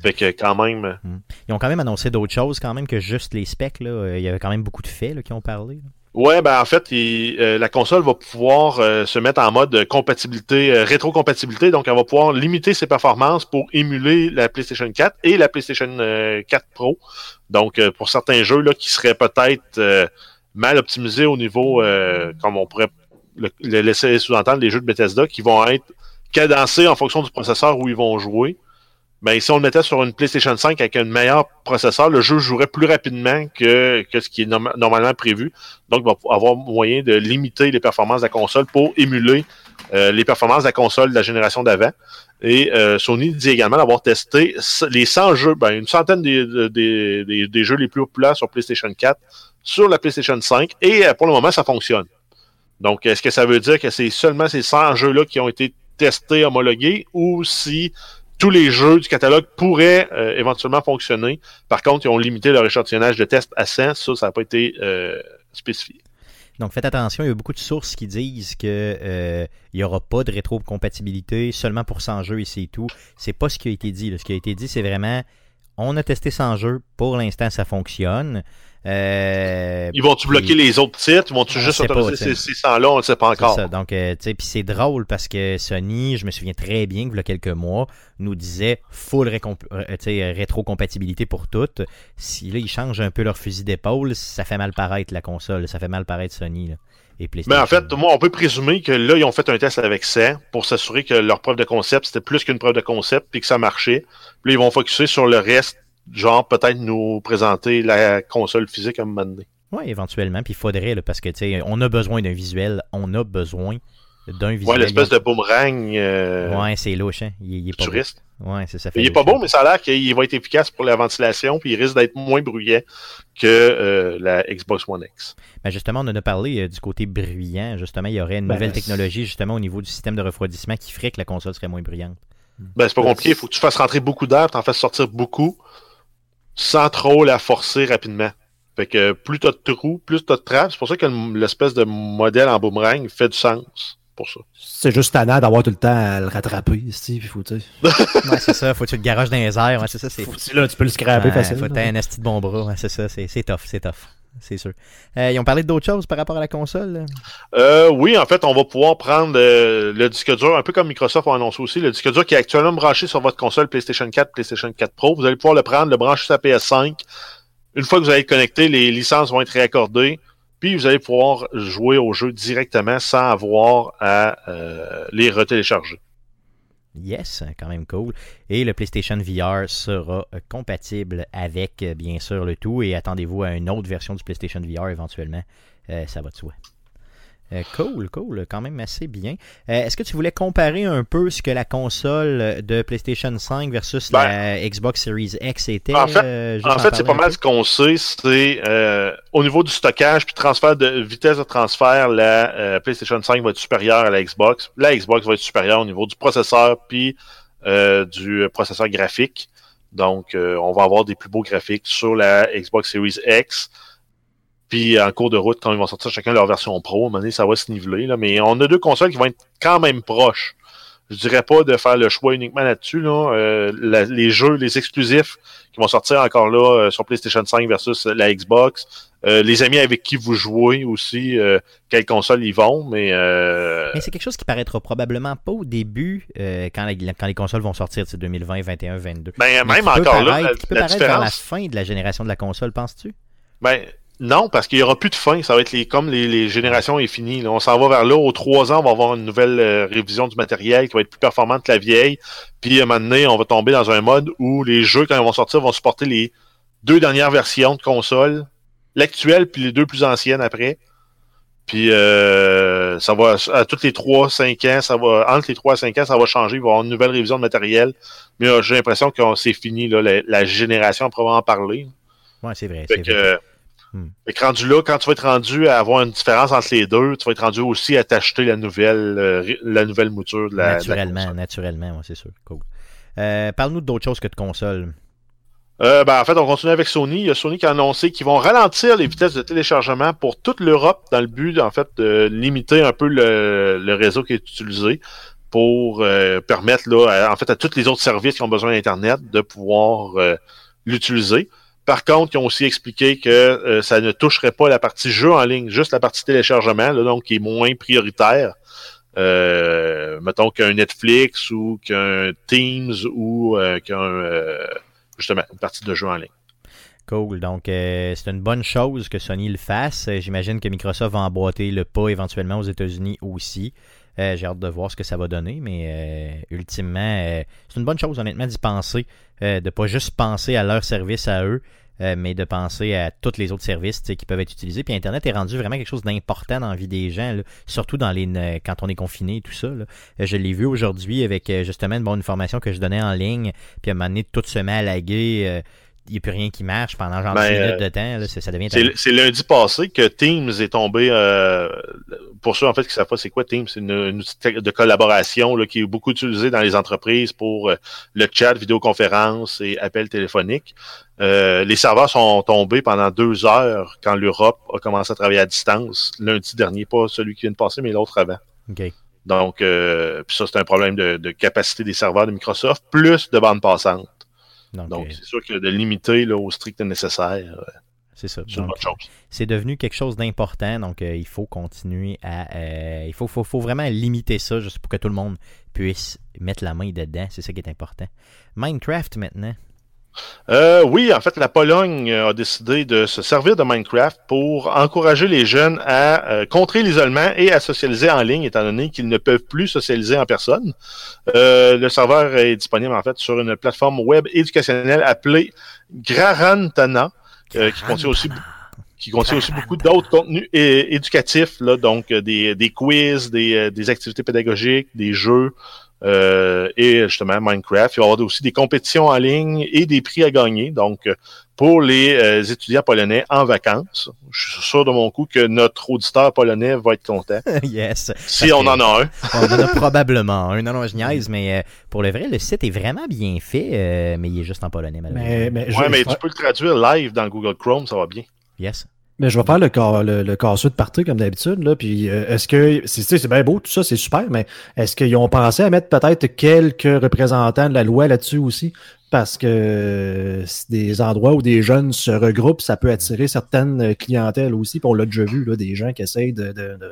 Fait que quand même. Hmm. Ils ont quand même annoncé d'autres choses quand même que juste les specs. Là. Il y avait quand même beaucoup de faits là, qui ont parlé. Ouais, ben en fait, euh, la console va pouvoir euh, se mettre en mode compatibilité, euh, rétrocompatibilité, donc elle va pouvoir limiter ses performances pour émuler la PlayStation 4 et la PlayStation 4 Pro. Donc, pour certains jeux là qui seraient peut-être mal optimisés au niveau, comme on pourrait le, laisser sous-entendre, les jeux de Bethesda, qui vont être cadencés en fonction du processeur où ils vont jouer ben, si on le mettait sur une PlayStation 5 avec un meilleur processeur, le jeu jouerait plus rapidement que, que ce qui est normalement prévu. Donc, il va avoir moyen de limiter les performances de la console pour émuler euh, les performances de la console de la génération d'avant. Et euh, Sony dit également d'avoir testé les 100 jeux, ben, une centaine des, des, des, des, jeux les plus populaires sur PlayStation 4 sur la PlayStation 5. Et euh, pour le moment, ça fonctionne. Donc, est-ce que ça veut dire que c'est seulement ces 100 jeux-là qui ont été testés, homologués, ou si tous les jeux du catalogue pourraient euh, éventuellement fonctionner. Par contre, ils ont limité leur échantillonnage de test à 100. Ça, ça n'a pas été euh, spécifié. Donc faites attention, il y a beaucoup de sources qui disent que euh, il n'y aura pas de rétrocompatibilité seulement pour 100 jeux et c'est tout. C'est pas ce qui a été dit. Ce qui a été dit, c'est vraiment on a testé 100 jeux, pour l'instant ça fonctionne. Euh, Ils vont-tu bloquer les autres titres? Ils vont-tu juste autoriser ces, 100-là? On ne sait pas encore. Ça. Donc, euh, tu sais, puis c'est drôle parce que Sony, je me souviens très bien que il y a quelques mois, nous disait full euh, rétrocompatibilité pour toutes. Si là, ils changent un peu leur fusil d'épaule, ça fait mal paraître la console. Ça fait mal paraître Sony. Là. Mais en fait, moi, on peut présumer que là, ils ont fait un test avec ça pour s'assurer que leur preuve de concept, c'était plus qu'une preuve de concept puis que ça marchait. Puis là, ils vont focuser sur le reste, genre peut-être nous présenter la console physique à un moment donné. Oui, éventuellement. Puis il faudrait, là, parce que, tu sais, on a besoin d'un visuel. On a besoin d'un Ouais, visuel. l'espèce de boomerang euh, Ouais, c'est louche, hein. Il, il est pas beau. futuriste. Ouais, c'est ça. fait Il est pas beau, mais ça a l'air qu'il va être efficace pour la ventilation, puis il risque d'être moins bruyant que euh, la Xbox One X. Ben justement, on en a parlé euh, du côté bruyant. Justement, il y aurait une Ben, nouvelle technologie, justement, au niveau du système de refroidissement qui ferait que la console serait moins bruyante. Ben, c'est pas compliqué, il faut que tu fasses rentrer beaucoup d'air, t'en fasses sortir beaucoup, sans trop la forcer rapidement. Fait que plus t'as de trous, plus t'as de trappes. C'est pour ça que le- l'espèce de modèle en boomerang fait du sens pour ça. C'est juste tannant d'avoir tout le temps à le rattraper, Steve. Puis faut, tu sais, Ouais, c'est ça. Faut que tu le garages dans les airs. Ouais, c'est ça. C'est faut- là, tu peux le scraper Ouais, facilement. Faut que un asti de bon bras. Ouais, c'est ça. C'est c'est tough. C'est tough. C'est sûr. Euh, ils ont parlé d'autres choses par rapport à la console? Euh, oui, en fait, on va pouvoir prendre euh, le disque dur, un peu comme Microsoft a annoncé aussi, le disque dur qui est actuellement branché sur votre console PlayStation 4, PlayStation 4 Pro. Vous allez pouvoir le prendre, le brancher sur la PS5. Une fois que vous allez être connecté, les licences vont être réaccordées. Puis vous allez pouvoir jouer au jeu directement sans avoir à les retélécharger. Yes, quand même cool. Et le PlayStation VR sera euh, compatible avec, euh, bien sûr, le tout. Et attendez-vous à une autre version du PlayStation VR éventuellement. Euh, ça va de soi. Euh, cool, cool, quand même assez bien. Euh, Est-ce que tu voulais comparer un peu ce que la console de PlayStation 5 versus la Xbox Series X était Ben, En fait- euh, juste En fait, c'est pas mal ce qu'on sait, c'est euh, au niveau du stockage puis transfert de vitesse de transfert, la euh, PlayStation 5 va être supérieure à la Xbox. La Xbox va être supérieure au niveau du processeur puis euh, du processeur graphique. Donc, on va avoir des plus beaux graphiques sur la Xbox Series X. Puis en cours de route, quand ils vont sortir chacun leur version pro, à un moment donné, ça va se niveler. Là. Mais on a deux consoles qui vont être quand même proches. Je dirais pas de faire le choix uniquement là-dessus. Là. Euh, la- les jeux, les exclusifs qui vont sortir encore là euh, sur PlayStation 5 versus la Xbox. Euh, les amis avec qui vous jouez aussi, euh, quelle console ils vont, mais, euh, Mais c'est quelque chose qui paraîtra probablement pas au début euh, quand, la- quand les consoles vont sortir, c'est 2020, 21, 22. ben, Mais même encore là, la, qui peut la paraître vers la différence. fin de la génération de la console, penses-tu? Ben, non, parce qu'il y aura plus de fin. Ça va être les, comme les, les générations est là. On s'en va vers là. Aux trois ans, on va avoir une nouvelle euh, révision du matériel qui va être plus performante que la vieille. Puis à un moment donné, on va tomber dans un mode où les jeux, quand ils vont sortir, vont supporter les deux dernières versions de console, l'actuelle puis les deux plus anciennes après. Puis euh, ça va à toutes les 3 5 ans, ça va entre les 3 à 5 ans, ça va changer, il va y avoir une nouvelle révision de matériel. Mais euh, j'ai l'impression que c'est fini là, la, la génération à proprement parler. Ouais, c'est vrai. Hmm. fait que rendu là, quand tu vas être rendu à avoir une différence entre les deux, tu vas être rendu aussi à t'acheter la nouvelle euh, la nouvelle mouture de la. de la naturellement, console. naturellement, ouais, c'est sûr. Cool. Euh, Parle-nous d'autres choses que de consoles. Euh, ben, en fait, on continue avec Sony. Il y a Sony qui a annoncé qu'ils vont ralentir les vitesses de téléchargement pour toute l'Europe dans le but, en fait, de limiter un peu le, le réseau qui est utilisé pour euh, permettre, là, à- en fait, à tous les autres services qui ont besoin d'Internet de pouvoir l'utiliser. Par contre, ils ont aussi expliqué que euh, ça ne toucherait pas la partie jeu en ligne, juste la partie téléchargement, donc qui est moins prioritaire. Euh, mettons qu'un Netflix ou qu'un Teams ou euh, euh, partie de jeu en ligne. Cool. Donc, c'est une bonne chose que Sony le fasse. J'imagine que Microsoft va emboîter le pas éventuellement aux États-Unis aussi. Euh, J'ai hâte de voir ce que ça va donner, mais euh, ultimement, euh, c'est une bonne chose, honnêtement, d'y penser. De pas juste penser à leur service à eux, mais de penser à tous les autres services qui peuvent être utilisés. Puis Internet est rendu vraiment quelque chose d'important dans la vie des gens, surtout dans les quand on est confiné et tout ça. Je l'ai vu aujourd'hui avec justement une bonne formation que je donnais en ligne, puis à un moment donné, tout se met à laguer. Il n'y a plus rien qui marche pendant genre Ben, 10 minutes euh, de temps. Là, ça devient C'est lundi passé que Teams est tombé. euh, pour ceux en fait qui savent pas c'est quoi Teams, c'est une, une outil de collaboration là, qui est beaucoup utilisé dans les entreprises pour euh, le chat, vidéoconférence et appels téléphoniques. Euh, les serveurs sont tombés pendant deux heures quand l'Europe a commencé à travailler à distance. Lundi dernier, pas celui qui vient de passer, mais l'autre avant. Donc, ça, c'est un problème de, de capacité des serveurs de Microsoft, plus de bande passante. Donc, Donc, euh, c'est sûr que de limiter là, au strict nécessaire, euh, c'est ça. c'est devenu quelque chose d'important, donc euh, il faut continuer à... euh, il faut, faut, faut vraiment limiter ça juste pour que tout le monde puisse mettre la main dedans. C'est ça qui est important. Minecraft maintenant. Euh, oui, en fait, la Pologne a décidé de se servir de Minecraft pour encourager les jeunes à euh, contrer l'isolement et à socialiser en ligne, étant donné qu'ils ne peuvent plus socialiser en personne. Euh, le serveur est disponible en fait sur une plateforme web éducationnelle appelée Grarantana, euh, qui contient aussi qui contient aussi beaucoup d'autres contenus éducatifs, là, donc euh, des, des quiz, des, euh, des activités pédagogiques, des jeux, euh, et justement Minecraft. Il va y avoir aussi des compétitions en ligne et des prix à gagner. Donc, euh, pour les euh, étudiants polonais en vacances, je suis sûr de mon coup que notre auditeur polonais va être content. yes. Si on en a un. On en a probablement un. Non, non, je niaise, mais euh, pour le vrai, le site est vraiment bien fait, euh, mais il est juste en polonais, malheureusement. Mais, mais, je, Ouais, mais je- tu peux le traduire live dans Google Chrome, ça va bien. Yes. Mais je vais faire le, cas- le, le casseux de partie comme d'habitude. Là, puis euh, est-ce que c'est tu sais, c'est bien beau, tout ça, c'est super, mais est-ce qu'ils ont pensé à mettre peut-être quelques représentants de la loi là-dessus aussi? Parce que euh, c'est des endroits où des jeunes se regroupent, ça peut attirer certaines clientèles aussi. Puis on l'a déjà vu, là, des gens qui essayent de, de, de,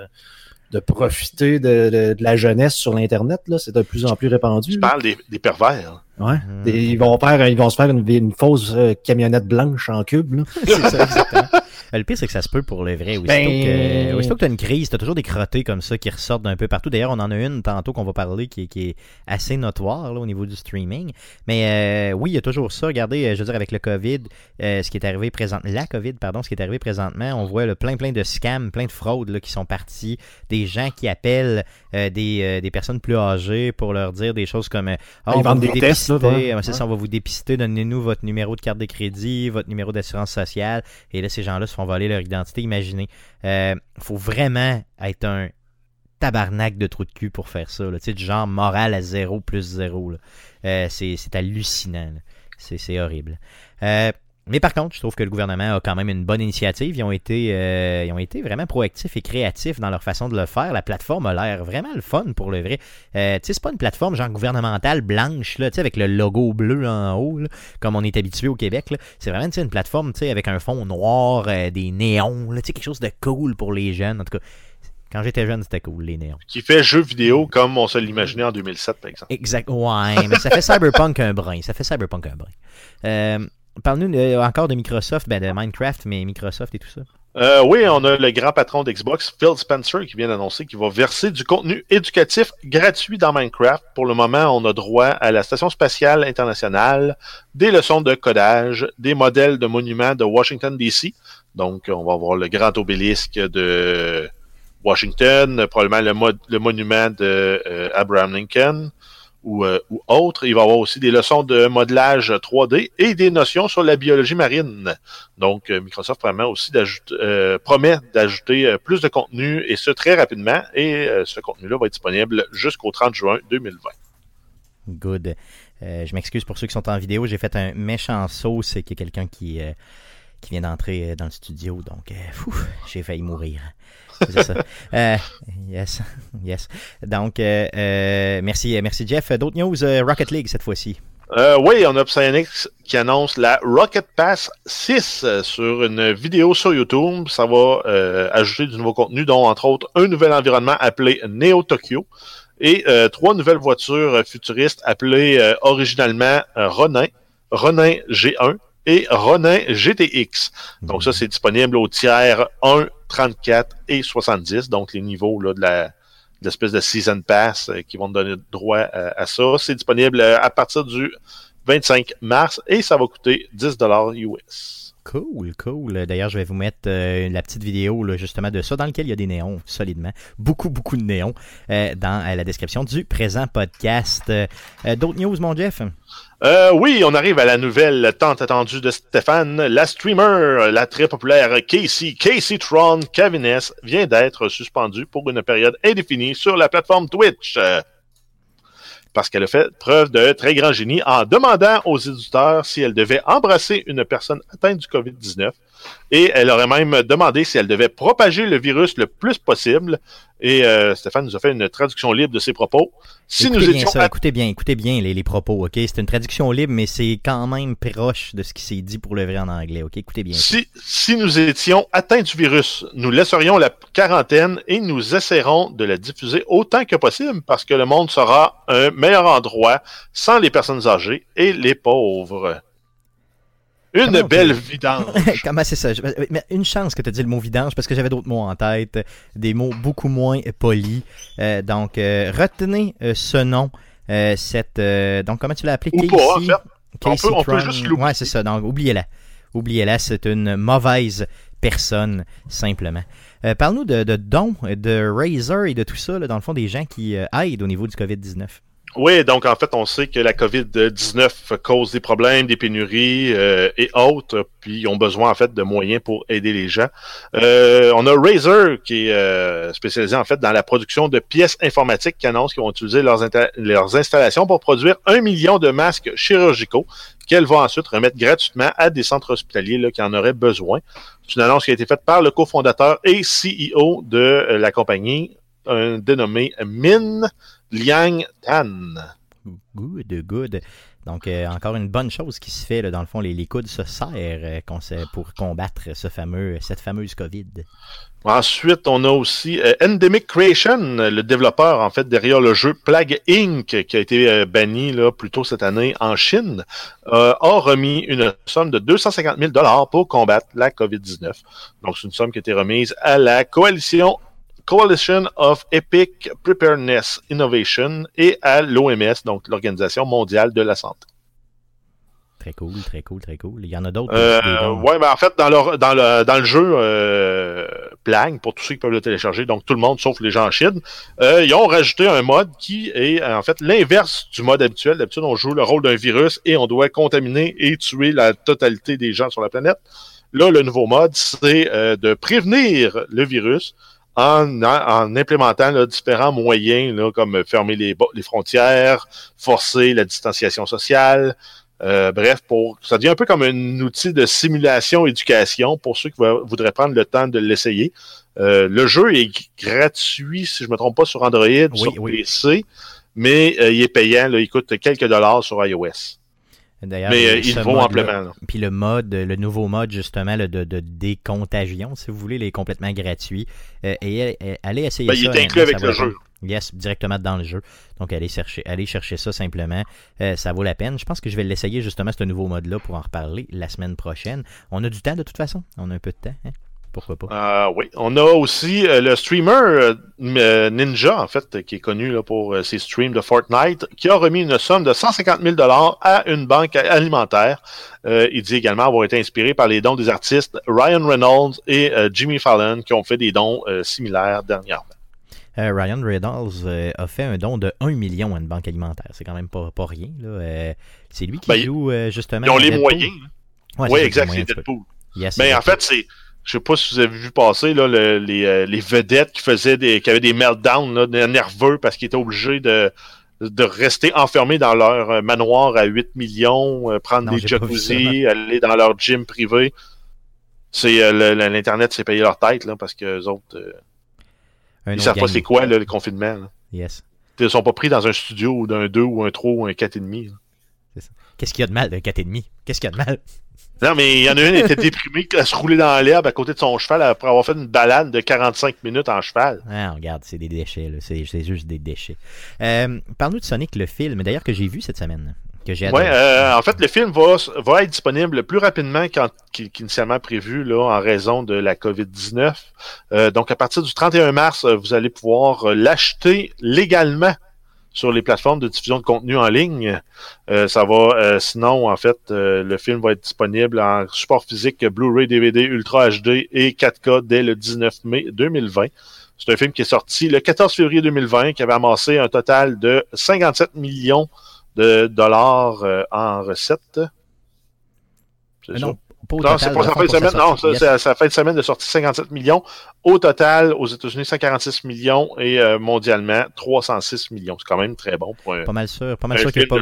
de profiter de, de- de la jeunesse sur l'Internet. là. C'est de plus en plus répandu. Tu là. parles des, des pervers. Ouais. Mhm. Des- ils, vont faire, ils vont se faire une, une fausse euh, camionnette blanche en cube. Là. c'est ça, exactement. Le pire, c'est que ça se peut pour le vrai. Aussitôt Ben- que, aussitôt que tu as une crise, tu as toujours des crottés comme ça qui ressortent d'un peu partout. D'ailleurs, on en a une tantôt qu'on va parler qui, est- qui est assez notoire là, au niveau du streaming. Mais euh, oui, il y a toujours ça. Regardez, euh, je veux dire, avec le COVID, euh, ce qui est arrivé présent, la COVID, pardon, ce qui est arrivé présentement, on voit plein, plein de scams, plein de fraudes là, qui sont partis. Des gens qui appellent euh, des, des personnes plus âgées pour leur dire des choses comme Ils on va vous des tests, là, dépister, ouais. ouais, c'est ça, on va vous dépister, donnez-nous votre numéro de carte de crédit, votre numéro d'assurance sociale. Et là, ces gens-là se font voler leur identité. Imaginez. Euh, faut vraiment être un tabarnak de trou de cul pour faire ça. là. Tu sais, genre moral à zéro plus zéro. là. Euh, c'est hallucinant. c'est horrible. Euh, mais par contre, je trouve que le gouvernement a quand même une bonne initiative. Ils ont été, euh, ils ont été vraiment proactifs et créatifs dans leur façon de le faire. La plateforme a l'air vraiment le fun pour le vrai. Euh, tu sais, c'est pas une plateforme genre gouvernementale blanche, là, tu sais, avec le logo bleu en haut, là, comme on est habitué au Québec. C'est vraiment tu sais, une plateforme tu sais, avec un fond noir, euh, des néons, là, tu sais, quelque chose de cool pour les jeunes. En tout cas, quand j'étais jeune, c'était cool, les néons. Qui fait jeux vidéo comme on se l'imaginait en 2007, par exemple. Exact. Ouais, mais ça fait Cyberpunk un brin. Ça fait Cyberpunk un brin. Euh, Parle-nous euh, encore de Microsoft, ben de Minecraft, mais Microsoft et tout ça. Euh, oui, on a le grand patron d'Xbox, Phil Spencer, qui vient d'annoncer qu'il va verser du contenu éducatif gratuit dans Minecraft. Pour le moment, on a droit à la Station spatiale internationale, des leçons de codage, des modèles de monuments de Washington, D.C. Donc, on va avoir le grand obélisque de Washington, probablement le, le monument de euh, Abraham Lincoln ou, euh, ou autre. Il va y avoir aussi des leçons de modelage 3D et des notions sur la biologie marine. Donc, euh, Microsoft promet aussi d'ajouter, euh, d'ajouter euh, plus de contenu et ce très rapidement. Et ce contenu-là va être disponible jusqu'au 30 juin 2020. Good. Je m'excuse pour ceux qui sont en vidéo. J'ai fait un méchant saut. C'est qu'il y a quelqu'un qui, qui vient d'entrer dans le studio. Donc, j'ai failli mourir. Euh, yes. Yes. Donc, euh, euh, merci, merci Jeff. D'autres news, Rocket League cette fois-ci? Oui, on a Psyonix qui annonce la Rocket Pass 6 euh, sur une vidéo sur YouTube. Ça va ajouter du nouveau contenu, dont entre autres un nouvel environnement appelé Neo Tokyo et trois nouvelles voitures futuristes appelées originalement Ronin, Ronin G1 et Ronin GTX. Donc ça, c'est disponible au tiers 1, 34 et 70, donc les niveaux là, de la l'espèce de Season Pass euh, qui vont te donner droit à, à ça. C'est disponible euh, à partir du 25 mars et ça va coûter 10 US. Cool, cool. D'ailleurs, je vais vous mettre euh, la petite vidéo justement de ça, dans lequel il y a des néons, solidement. Beaucoup, beaucoup de néons euh, dans euh, la description du présent podcast. Euh, euh, D'autres news, mon Jeff? Euh, oui, on arrive à la nouvelle tant attendue de Stéphane. La streamer, la très populaire Casey, Casey Tron Cavines, vient d'être suspendue pour une période indéfinie sur la plateforme Twitch. Parce qu'elle a fait preuve de très grand génie en demandant aux éditeurs si elle devait embrasser une personne atteinte du COVID-19 et elle aurait même demandé si elle devait propager le virus le plus possible. Et euh, Stéphane nous a fait une traduction libre de ses propos. Si écoutez nous bien étions ça, écoutez bien, écoutez bien les, les propos, ok? C'est une traduction libre, mais c'est quand même proche de ce qui s'est dit pour le vrai en anglais, ok? Écoutez bien. Si, si nous étions atteints du virus, nous laisserions la quarantaine et nous essaierons de la diffuser autant que possible parce que le monde sera un meilleur endroit sans les personnes âgées et les pauvres. Une Comment belle vidange. Comment c'est ça? Je- mais une chance que tu as dit le mot vidange parce que j'avais d'autres mots en tête, des mots beaucoup moins polis. Euh, donc, euh, retenez euh, ce nom. cette, donc, comment tu l'as appelé? Ou Casey, pas, en fait. On Casey peut- on peut juste l'oublier. Ouais, c'est ça. Donc, oubliez-la. Oubliez-la. C'est une mauvaise personne, simplement. Parle-nous de, de dons, de Razer et de tout ça, là, dans le fond, des gens qui aident au niveau du COVID-19. Oui, donc en fait, on sait que la COVID-19 cause des problèmes, des pénuries euh, et autres, puis ils ont besoin en fait de moyens pour aider les gens. Euh, on a Razer qui est euh, spécialisé en fait dans la production de pièces informatiques qui annoncent qu'ils vont utiliser leurs, leurs installations pour produire un million de masques chirurgicaux qu'elles vont ensuite remettre gratuitement à des centres hospitaliers là, qui en auraient besoin. C'est une annonce qui a été faite par le cofondateur et CEO de euh, la compagnie, un dénommé Min Liang Tan. Good, good. Donc, euh, encore une bonne chose qui se fait, là, dans le fond, les, les coudes se serrent euh, pour combattre ce fameux, cette fameuse COVID. Ensuite, on a aussi euh, Endemic Creation, le développeur en fait derrière le jeu Plague Inc. qui a été banni là, plus tôt cette année en Chine, a remis une somme de 250 000 dollars pour combattre la COVID-19. Donc, c'est une somme qui a été remise à la coalition Coalition of Epic Preparedness Innovation et à l'OMS, donc l'Organisation mondiale de la santé. Très cool, très cool, très cool. Il y en a d'autres. Euh, dons. ouais, ben en fait, dans, leur, dans, le, dans le jeu euh, Plague, pour tous ceux qui peuvent le télécharger, donc tout le monde sauf les gens en Chine, euh, ils ont rajouté un mode qui est euh, en fait l'inverse du mode habituel. D'habitude, on joue le rôle d'un virus et on doit contaminer et tuer la totalité des gens sur la planète. Là, le nouveau mode, c'est de prévenir le virus en, en implémentant là, différents moyens, là, comme fermer les, les frontières, forcer la distanciation sociale, euh, bref, pour ça devient un peu comme un outil de simulation éducation pour ceux qui vou- voudraient prendre le temps de l'essayer. Euh, le jeu est gratuit, si je me trompe pas, sur Android, Oui, sur oui. PC, mais euh, il est payant. Là, il coûte quelques dollars sur iOS. D'ailleurs, Mais euh, ce il vaut mode-là- amplement. là. Puis le mode, le nouveau mode justement de, de décontagion, si vous voulez, il est complètement gratuit. Euh, et euh, allez essayer Ben, ça. il est honnêtement, inclus avec le jeu. Yes, directement dans le jeu. Donc allez chercher, allez chercher ça simplement. Euh, ça vaut la peine. Je pense que je vais l'essayer justement ce nouveau mode-là pour en reparler la semaine prochaine. On a du temps de toute façon. On a un peu de temps. hein? Pourquoi pas? Euh, oui, on a aussi euh, le streamer euh, euh, Ninja, en fait, qui est connu là, pour ses streams de Fortnite, qui a remis une somme de 150 000 à une banque alimentaire. Il dit également avoir été inspiré par les dons des artistes Ryan Reynolds et Jimmy Fallon, qui ont fait des dons similaires dernièrement. Ryan Reynolds euh, a fait un don de 1 million à une banque alimentaire. C'est quand même pas, pas rien. Euh, c'est lui qui Ben, joue euh, justement. Ils ont les Deadpool. moyens. Ouais, oui, exact, c'est Deadpool. Yes, Mais c'est en fait, c'est. Je sais pas si vous avez vu passer là, le- les, euh, les vedettes qui faisaient des. qui avaient des meltdowns là, nerveux parce qu'ils étaient obligés de, de rester enfermés dans leur euh, manoir à 8 millions, euh, prendre Non, des jacuzzi, aller dans leur gym privé. C'est euh, l'Internet s'est payé leur tête là, parce que les autres. euh, ils savent pas c'est quoi là, le confinement. Là. Yes. Ils sont pas pris dans un studio d'un 2 ou un 3 ou un 4,5. là. Qu'est-ce qu'il y a de mal d'un 4,5 Qu'est-ce qu'il y a de mal? Non, mais il y en a une qui était déprimée à se rouler dans l'herbe à côté de son cheval après avoir fait une balade de 45 minutes en cheval. Ah, regarde, c'est des déchets, là. C'est, juste des déchets. Euh, Parle-nous de Sonic le film, d'ailleurs, que j'ai vu cette semaine. Que j'ai Ouais, euh, en fait, le film va, va être disponible plus rapidement qu'initialement prévu là, en raison de la COVID-19. Euh, donc, à partir du 31 mars, euh, vous allez pouvoir euh, l'acheter légalement sur les plateformes de diffusion de contenu en ligne. Euh, ça va, euh, sinon, en fait, euh, le film va être disponible en support physique Blu-ray, DVD, Ultra HD et 4K dès le 19 mai 2020. C'est un film qui est sorti le 14 février 2020, qui avait amassé un total de 57 millions de dollars euh, en recettes. C'est ça? non, pas Non, c'est le sa fin de semaine. Non, c'est sa fin de semaine de sortie 57 millions. Au total, aux États-Unis, 146 millions et euh, mondialement, 306 millions. C'est quand même très bon pour un, Pas mal sûr, pas mal sûr qu'il n'a pas,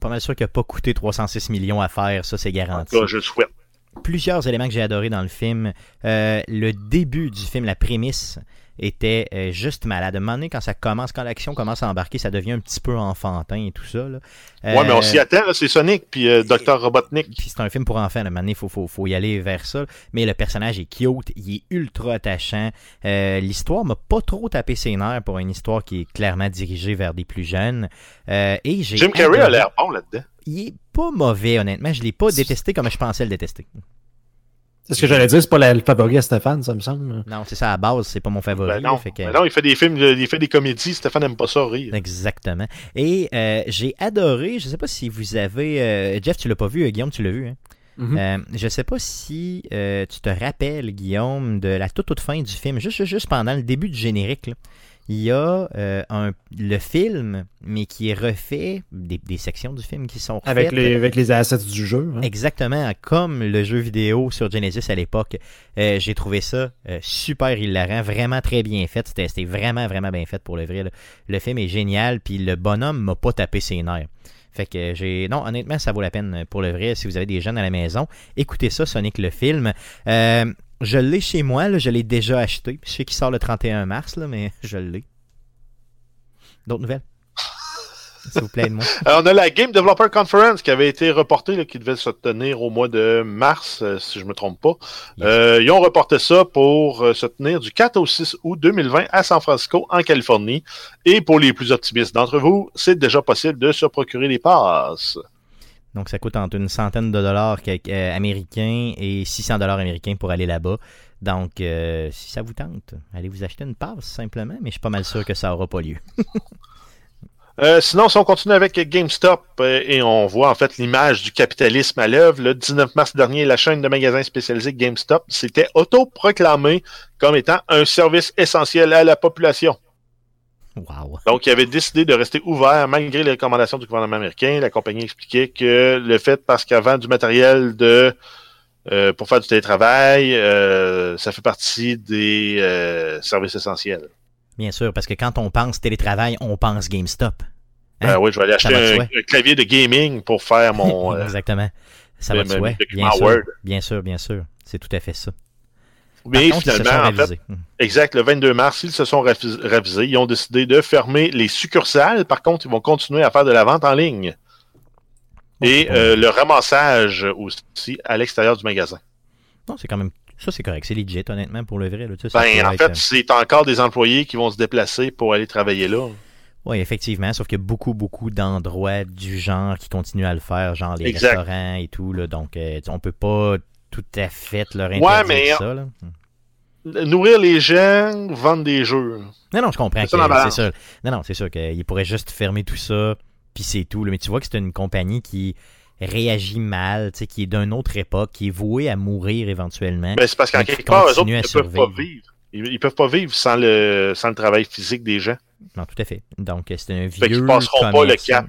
pas mal sûr qu'il a pas coûté 306 millions à faire, ça c'est garanti. cas, je le souhaite. Plusieurs éléments que j'ai adoré dans le film. Euh, le début du film, la prémisse, était euh, juste malade. À un moment donné, quand ça commence, quand l'action commence à embarquer, ça devient un petit peu enfantin et tout ça. Là. ouais, mais on Euh, s'y attend, c'est Sonic puis euh, Dr. Robotnik. puis c'est un film pour enfants. À un moment donné, il faut, faut, faut y aller vers ça. Mais le personnage est cute, il est ultra attachant. Euh, L'histoire m'a pas trop tapé ses nerfs pour une histoire qui est clairement dirigée vers des plus jeunes. Et Jim Carrey a l'air bon là-dedans. Il est pas mauvais, honnêtement. Je l'ai pas détesté comme je pensais le détester. C'est ce que j'allais dire, c'est pas la- le favori à Stéphane, ça me semble. Non, c'est ça à la base, c'est pas mon favori. Ben non, fait que- ben non, il fait des films, il fait des comédies. Stéphane n'aime pas ça rire. Exactement. Et euh, j'ai adoré, je sais pas si vous avez... euh, Jeff, tu l'as pas vu, euh, Guillaume, tu l'as vu. Hein? Mhm. Euh, je sais pas si euh, tu te rappelles, Guillaume, de la toute, toute fin du film, juste, juste, juste pendant le début du générique. là. Il y a euh, un, le film, mais qui est refait, des, des sections du film qui sont refaites. Avec les, avec les assets du jeu. hein. Exactement, comme le jeu vidéo sur Genesis à l'époque. Euh, J'ai trouvé ça euh, super hilarant, vraiment très bien fait. C'était vraiment, vraiment bien fait pour le vrai. là. Le film est génial, puis le bonhomme m'a pas tapé ses nerfs. Fait que j'ai. Non, honnêtement, ça vaut la peine pour le vrai. Si vous avez des jeunes à la maison, écoutez ça, Sonic le film. Euh, je l'ai chez moi, là, je l'ai déjà acheté. Je sais qu'il sort le 31 mars, là, mais je l'ai. D'autres nouvelles? S'il vous plaît, moi. Euh, on a la Game Developer Conference qui avait été reportée, là, qui devait se tenir au mois de mars, euh, si je me trompe pas. Yes. Euh, ils ont reporté ça pour euh, se tenir du 4 au 6 août 2020 à San Francisco, en Californie. Et pour les plus optimistes d'entre vous, c'est déjà possible de se procurer les passes. Donc, ça coûte entre une centaine de dollars euh, américains et 600 dollars américains pour aller là-bas. Donc, euh, si ça vous tente, allez vous acheter une passe simplement, mais je suis pas mal sûr que ça aura pas lieu. Euh, sinon, si on continue avec GameStop et on voit en fait l'image du capitalisme à l'œuvre, le 19 mars dernier, la chaîne de magasins spécialisés GameStop s'était autoproclamée comme étant un service essentiel à la population. Wow. Donc, il avait décidé de rester ouvert malgré les recommandations du gouvernement américain. La compagnie expliquait que le fait, parce qu'avant du matériel de euh, pour faire du télétravail, euh, ça fait partie des euh, services essentiels. Bien sûr, parce que quand on pense télétravail, on pense GameStop. Hein? Euh, oui, je vais aller acheter un, clavier de gaming pour faire mon. Exactement. Ça va de Bien sûr, bien sûr, bien sûr. C'est tout à fait ça. Mais Par contre, ils se sont finalement, en fait. Hmm. exact, le 22 mars, ils se sont ravis- ravisés. Ils ont décidé de fermer les succursales. Par contre, ils vont continuer à faire de la vente en ligne. Et bon. euh, le ramassage aussi à l'extérieur du magasin. Non, c'est quand même. Ça, c'est correct. C'est legit, honnêtement, pour le vrai. Là, tu sais, ça Ben, en fait, euh, c'est encore des employés qui vont se déplacer pour aller travailler là. Oui, effectivement, sauf qu'il y a beaucoup, beaucoup d'endroits du genre qui continuent à le faire, genre les Exact. restaurants et tout, là, donc euh, on peut pas tout à fait leur Ouais, mais- ça. Là. Nourrir les gens, vendre des jeux. Non, non, je comprends. C'est ça ça. Non, non, c'est sûr qu'il pourrait juste fermer tout ça, puis c'est tout. là. Mais tu vois que c'est une compagnie qui réagit mal, qui est d'une autre époque, qui est vouée à mourir éventuellement. Ben, c'est parce qu'en quelque part, eux autres, ils ne peuvent pas vivre. Ils, ils peuvent pas vivre sans le, sans le travail physique des gens. Non, tout à fait. Donc, c'est un Fait vieux qu'ils passeront pas le cap.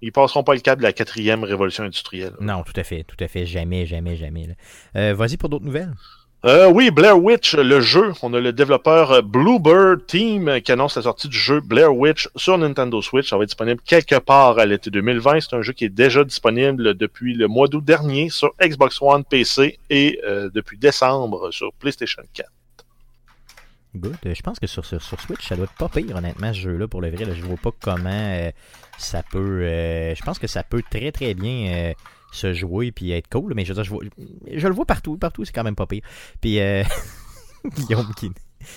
Ils passeront pas le cap de la quatrième révolution industrielle. Non, tout à fait, tout à fait. Jamais, jamais, jamais. Euh, Vas-y pour d'autres nouvelles. Euh, oui, Blair Witch, le jeu. On a le développeur euh, Bluebird Team euh, qui annonce la sortie du jeu Blair Witch sur Nintendo Switch. Ça va être disponible quelque part à l'été 2020. C'est un jeu qui est déjà disponible depuis le mois d'août dernier sur Xbox One, PC et euh, depuis décembre sur PlayStation 4. Good. Euh, Je pense que sur, sur, sur Switch, ça doit être pas pire, honnêtement, ce jeu-là, pour le vrai. là. je vois pas comment euh, ça peut. euh, je pense que ça peut très, très bien euh, se jouer puis être cool. Mais je veux dire, je, vois- je le vois partout. Partout, c'est quand même pas pire. Puis, euh, Guillaume qui.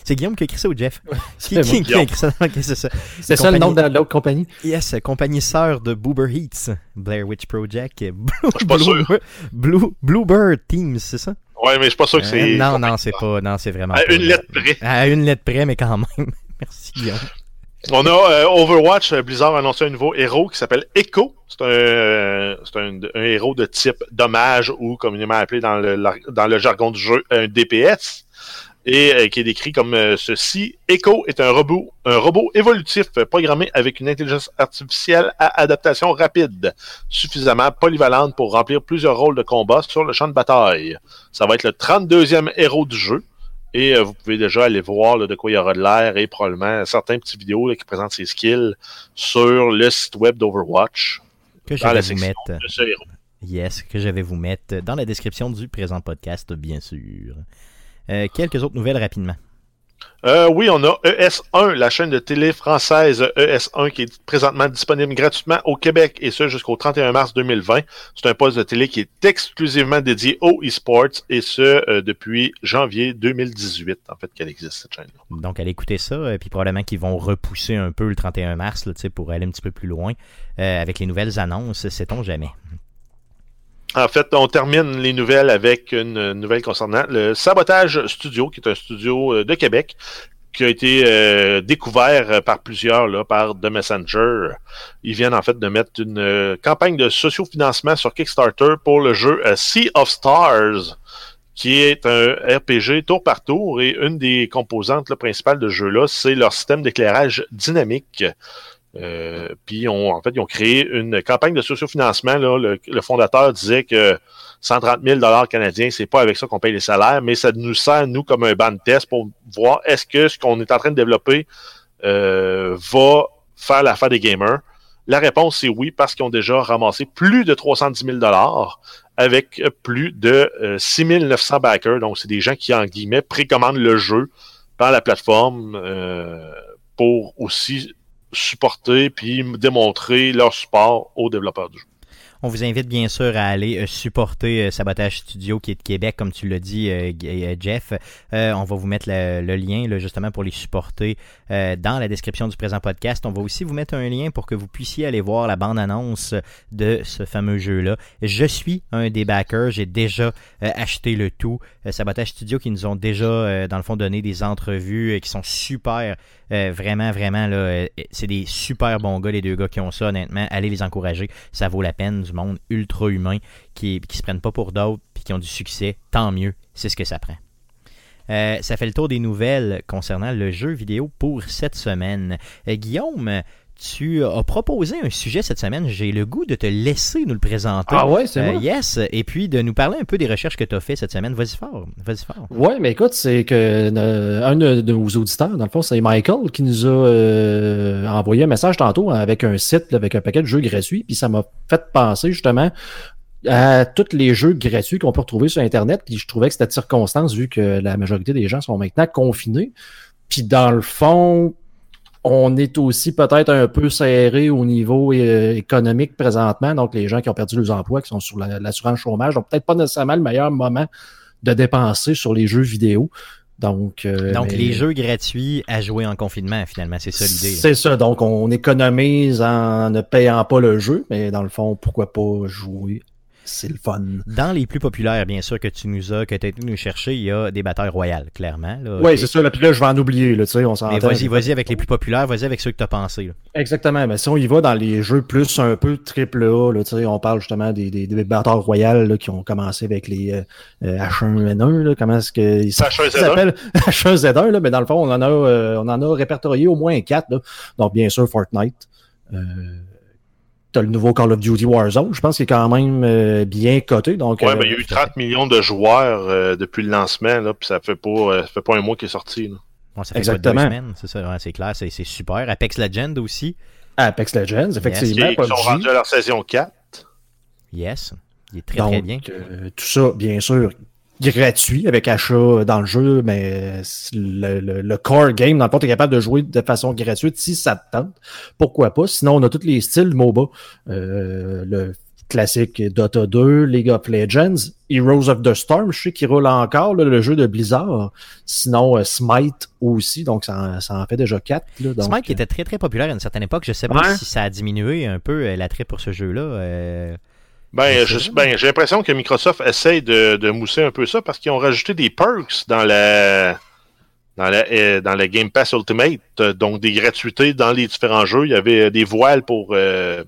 C'est Guillaume qui a écrit ça ou Jeff? Qui, C'est qui- a écrit ça? C'est ça. C'est ça le nom de l'autre compagnie? Yes, compagnie sœur de Boober Heats, Blair Witch Project, Blue, Je suis pas sûr. Blue- Bluebird Teams, c'est ça? Ouais, mais je suis pas sûr que Euh, c'est. Non, non, c'est pas. Non, c'est vraiment. À pas- une lettre près. À une lettre près, mais quand même. Merci, Guillaume. On a euh, Overwatch, euh, Blizzard a annoncé un nouveau héros qui s'appelle Echo. C'est un, euh, un, un héros de type dommage ou communément appelé dans le, dans le jargon du jeu un DPS et euh, qui est décrit comme euh, ceci. Echo est un robot, un robot évolutif programmé avec une intelligence artificielle à adaptation rapide, suffisamment polyvalente pour remplir plusieurs rôles de combat sur le champ de bataille. Ça va être le 32e héros du jeu. Et euh, vous pouvez déjà aller voir là, de quoi il y aura de l'air et probablement certains petits vidéos là, qui présentent ses skills sur le site web d'Overwatch. Que je Dans vais la vous mettre. de ce héros. Yes, que je vais vous mettre dans la description du présent podcast, bien sûr. Euh, quelques autres nouvelles rapidement. Euh, oui, on a ES1, la chaîne de télé française ES1 qui est présentement disponible gratuitement au Québec et ce jusqu'au 31 mars 2020. C'est un poste de télé qui est exclusivement dédié au e-sports et ce euh, depuis janvier 2018 en fait qu'elle existe cette chaîne-là. Donc allez écouter ça, et puis probablement qu'ils vont repousser un peu le 31 mars là, pour aller un petit peu plus loin euh, avec les nouvelles annonces, sait-on jamais. En fait, on termine les nouvelles avec une nouvelle concernant le Sabotage Studio, qui est un studio euh, de Québec qui a été euh, découvert par plusieurs là, par The Messenger. Ils viennent en fait de mettre une euh, campagne de sociofinancement sur Kickstarter pour le jeu Sea of Stars, qui est un RPG tour par tour et une des composantes principales de ce jeu-là, c'est leur système d'éclairage dynamique. Euh, puis en fait, ils ont créé une campagne de sociofinancement. Là. Le, fondateur disait que 130 000 dollars canadiens, c'est pas avec ça qu'on paye les salaires, mais ça nous sert nous comme un banc de test pour voir est-ce que ce qu'on est en train de développer euh, va faire l'affaire des gamers. La réponse c'est oui parce qu'ils ont déjà ramassé plus de 310 000 dollars avec plus de euh, 6 900 backers. Donc c'est des gens qui en guillemets précommandent le jeu par la plateforme euh, pour aussi supporter puis démontrer leur support aux développeurs du jeu. On vous invite bien sûr à aller euh, supporter euh, Sabotage Studio qui est de Québec, comme tu l'as dit, euh, Jeff. on va vous mettre le, lien justement pour les supporter dans la description du présent podcast. On va aussi vous mettre un lien pour que vous puissiez aller voir la bande-annonce de ce fameux jeu-là. Je suis un des backers. J'ai déjà acheté le tout. Sabotage Studio qui nous ont déjà, dans le fond, donné des entrevues qui sont super vraiment, vraiment, là, c'est des super bons gars, les deux gars qui ont ça, honnêtement. Allez les encourager. Ça vaut la peine monde ultra humain qui, qui se prennent pas pour d'autres puis qui ont du succès, tant mieux, c'est ce que ça prend. Euh, ça fait le tour des nouvelles concernant le jeu vidéo pour cette semaine. Euh, Guillaume, tu as proposé un sujet cette semaine. J'ai le goût de te laisser nous le présenter. Ah ouais, c'est euh, Yes. Et puis de nous parler un peu des recherches que tu as fait cette semaine. Vas-y fort. Vas-y fort. Ouais, mais écoute, c'est que euh, un de nos auditeurs, dans le fond, c'est Michael qui nous a euh, envoyé un message tantôt avec un site, avec un paquet de jeux gratuits. Puis ça m'a fait penser justement à tous les jeux gratuits qu'on peut retrouver sur Internet. Puis je trouvais que c'était de circonstance vu que la majorité des gens sont maintenant confinés. Puis dans le fond, on est aussi peut-être un peu serré au niveau euh, économique présentement. Donc, les gens qui ont perdu leurs emplois, qui sont sur l'assurance chômage, n'ont peut-être pas nécessairement le meilleur moment de dépenser sur les jeux vidéo. Donc, euh, donc les jeux gratuits à jouer en confinement, finalement, c'est ça l'idée. C'est ça. Donc, on économise en ne payant pas le jeu, mais dans le fond, pourquoi pas jouer c'est le fun. Dans les plus populaires, bien sûr, que tu nous as, que tu nous chercher, il y a des batailles royales, clairement. Oui, c'est ça. Là, puis là, je vais en oublier. Là, on mais vas-y, vas-y avec les plus populaires, vas-y avec ceux que tu as pensé. Exactement. Mais si on y va dans les jeux plus un peu triple A, là, on parle justement des, des, des batailles royales qui ont commencé avec les H1N1. Euh, là, comment est-ce qu'ils s'appellent? H1Z1, là, mais dans le fond, on en a, euh, on en a répertorié au moins quatre. Là. Donc, bien sûr, Fortnite. Euh, T'as le nouveau Call of Duty Warzone, je pense qu'il est quand même euh, bien coté. Donc, ouais, mais il y a eu 30 millions de joueurs euh, depuis le lancement, là, puis ça fait pas, euh, ça fait pas un mois qu'il est sorti. Là. ça fait Exactement. C'est ça, c'est clair, c'est super. Apex Legends aussi. Apex Legends, effectivement. Ils sont rendus à leur saison 4. Yes, il est très très bien. tout ça, bien sûr, gratuit avec achat dans le jeu, mais le, le, core game, dans le fond, tu es capable de jouer de façon gratuite si ça te tente. Pourquoi pas? Sinon, on a tous les styles MOBA. Euh, le classique Dota 2, League of Legends, Heroes of the Storm, je sais qu'il roule encore, le jeu de Blizzard. Sinon, euh, Smite aussi, donc ça, en fait déjà quatre. Smite qui était très très populaire à une certaine époque. Je sais pas si ça a diminué un peu euh, l'attrait pour ce jeu-là. Ben, j'ai l'impression que Microsoft essaye de, de, mousser un peu ça parce qu'ils ont rajouté des perks dans la, dans la, euh, dans la Game Pass Ultimate, donc des gratuités dans les différents jeux. Il y avait des voiles pour euh,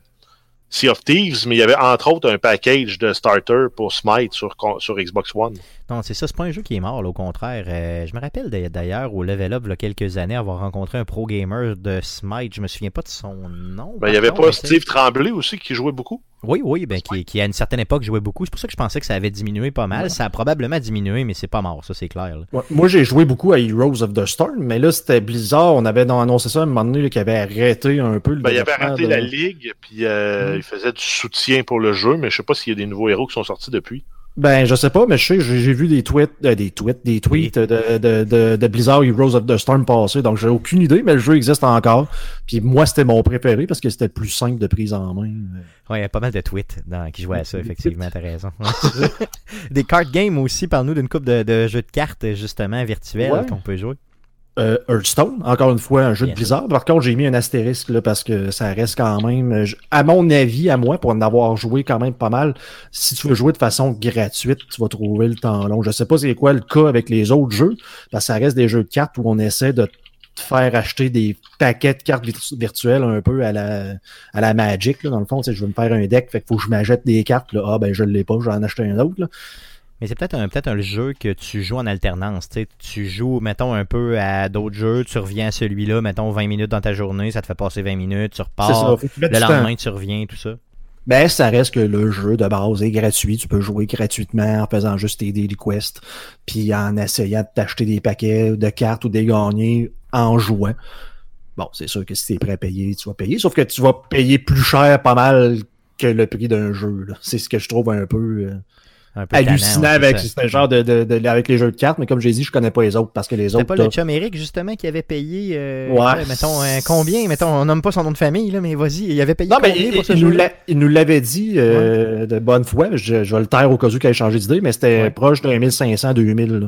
Sea of Thieves, mais il y avait entre autres un package de starter pour Smite sur, sur Xbox One. Non, c'est ça, c'est pas un jeu qui est mort, au contraire. Euh, je me rappelle d'ailleurs au Level Up, il y a quelques années, avoir rencontré un pro gamer de Smite. Je me souviens pas de son nom. Ben, il y avait pas Steve Tremblay aussi qui jouait beaucoup? Oui, oui, ben, qui, qui, à une certaine époque jouait beaucoup. C'est pour ça que je pensais que ça avait diminué pas mal. Ça a probablement diminué, mais c'est pas mort, ça c'est clair. moi j'ai joué beaucoup à Heroes of the Storm, mais là c'était Blizzard. On avait annoncé ça à un moment donné qui avait arrêté un peu le ben, Il avait arrêté la ligue, puis euh, mm. il faisait du soutien pour le jeu, mais je sais pas s'il y a des nouveaux héros qui sont sortis depuis. Ben, je sais pas, mais je sais, j'ai vu des tweets, euh, des tweets, des tweets de, de, de, de Blizzard Heroes of the Storm passer, donc j'ai aucune idée, mais le jeu existe encore. Puis moi, c'était mon préféré parce que c'était le plus simple de prise en main. Ouais, il y a pas mal de tweets dans, qui jouaient à ça, effectivement, t'as raison. Des card games aussi, parle-nous d'une coupe de, de jeux de cartes, justement, virtuels Ouais. qu'on peut jouer. Euh, Hearthstone, encore une fois, un jeu Bien de Blizzard. Par contre, j'ai mis un astérisque là, parce que ça reste quand même, euh, à mon avis, à moi, pour en avoir joué quand même pas mal, si tu veux jouer de façon gratuite, tu vas trouver le temps long. Je sais pas c'est quoi le cas avec les autres jeux, parce que ça reste des jeux de cartes où on essaie de te faire acheter des paquets de cartes virtu- virtuelles un peu à la, à la Magic. Là, dans le fond, je veux me faire un deck, fait qu'il faut que je m'achète des cartes. Là. Ah ben je l'ai pas, je vais en acheter un autre. Là. Mais c'est peut-être un, peut-être un jeu que tu joues en alternance. tu joues, mettons, un peu à d'autres jeux, tu reviens à celui-là, mettons 20 minutes dans ta journée, ça te fait passer 20 minutes, tu repars. Ça, Le lendemain, tu reviens, tout ça. Ben, ça reste que le jeu de base est gratuit. Tu peux jouer gratuitement en faisant juste tes daily quests, puis en essayant de t'acheter des paquets de cartes ou des gagnés en jouant. Bon, c'est sûr que si t'es prêt à payer, tu vas payer, sauf que tu vas payer plus cher pas mal que le prix d'un jeu. C'est ce que je trouve un peu euh, Un peu hallucinant avec ce genre de, de- de- avec les jeux de cartes, mais comme j'ai dit, je connais pas les autres parce que les C'était autres. pas le chum Eric, justement, qui avait payé. euh, Ouais. mettons, euh, combien? Mettons, on nomme pas son nom de famille, là, mais vas-y, il avait payé Non, mais combien il, pour ce il nous jeu l'a- il nous l'avait dit euh, de bonne foi. Je, je vais le taire au cas où qu'il ait changé d'idée, mais c'était Ouais. proche de 1500-2000. là.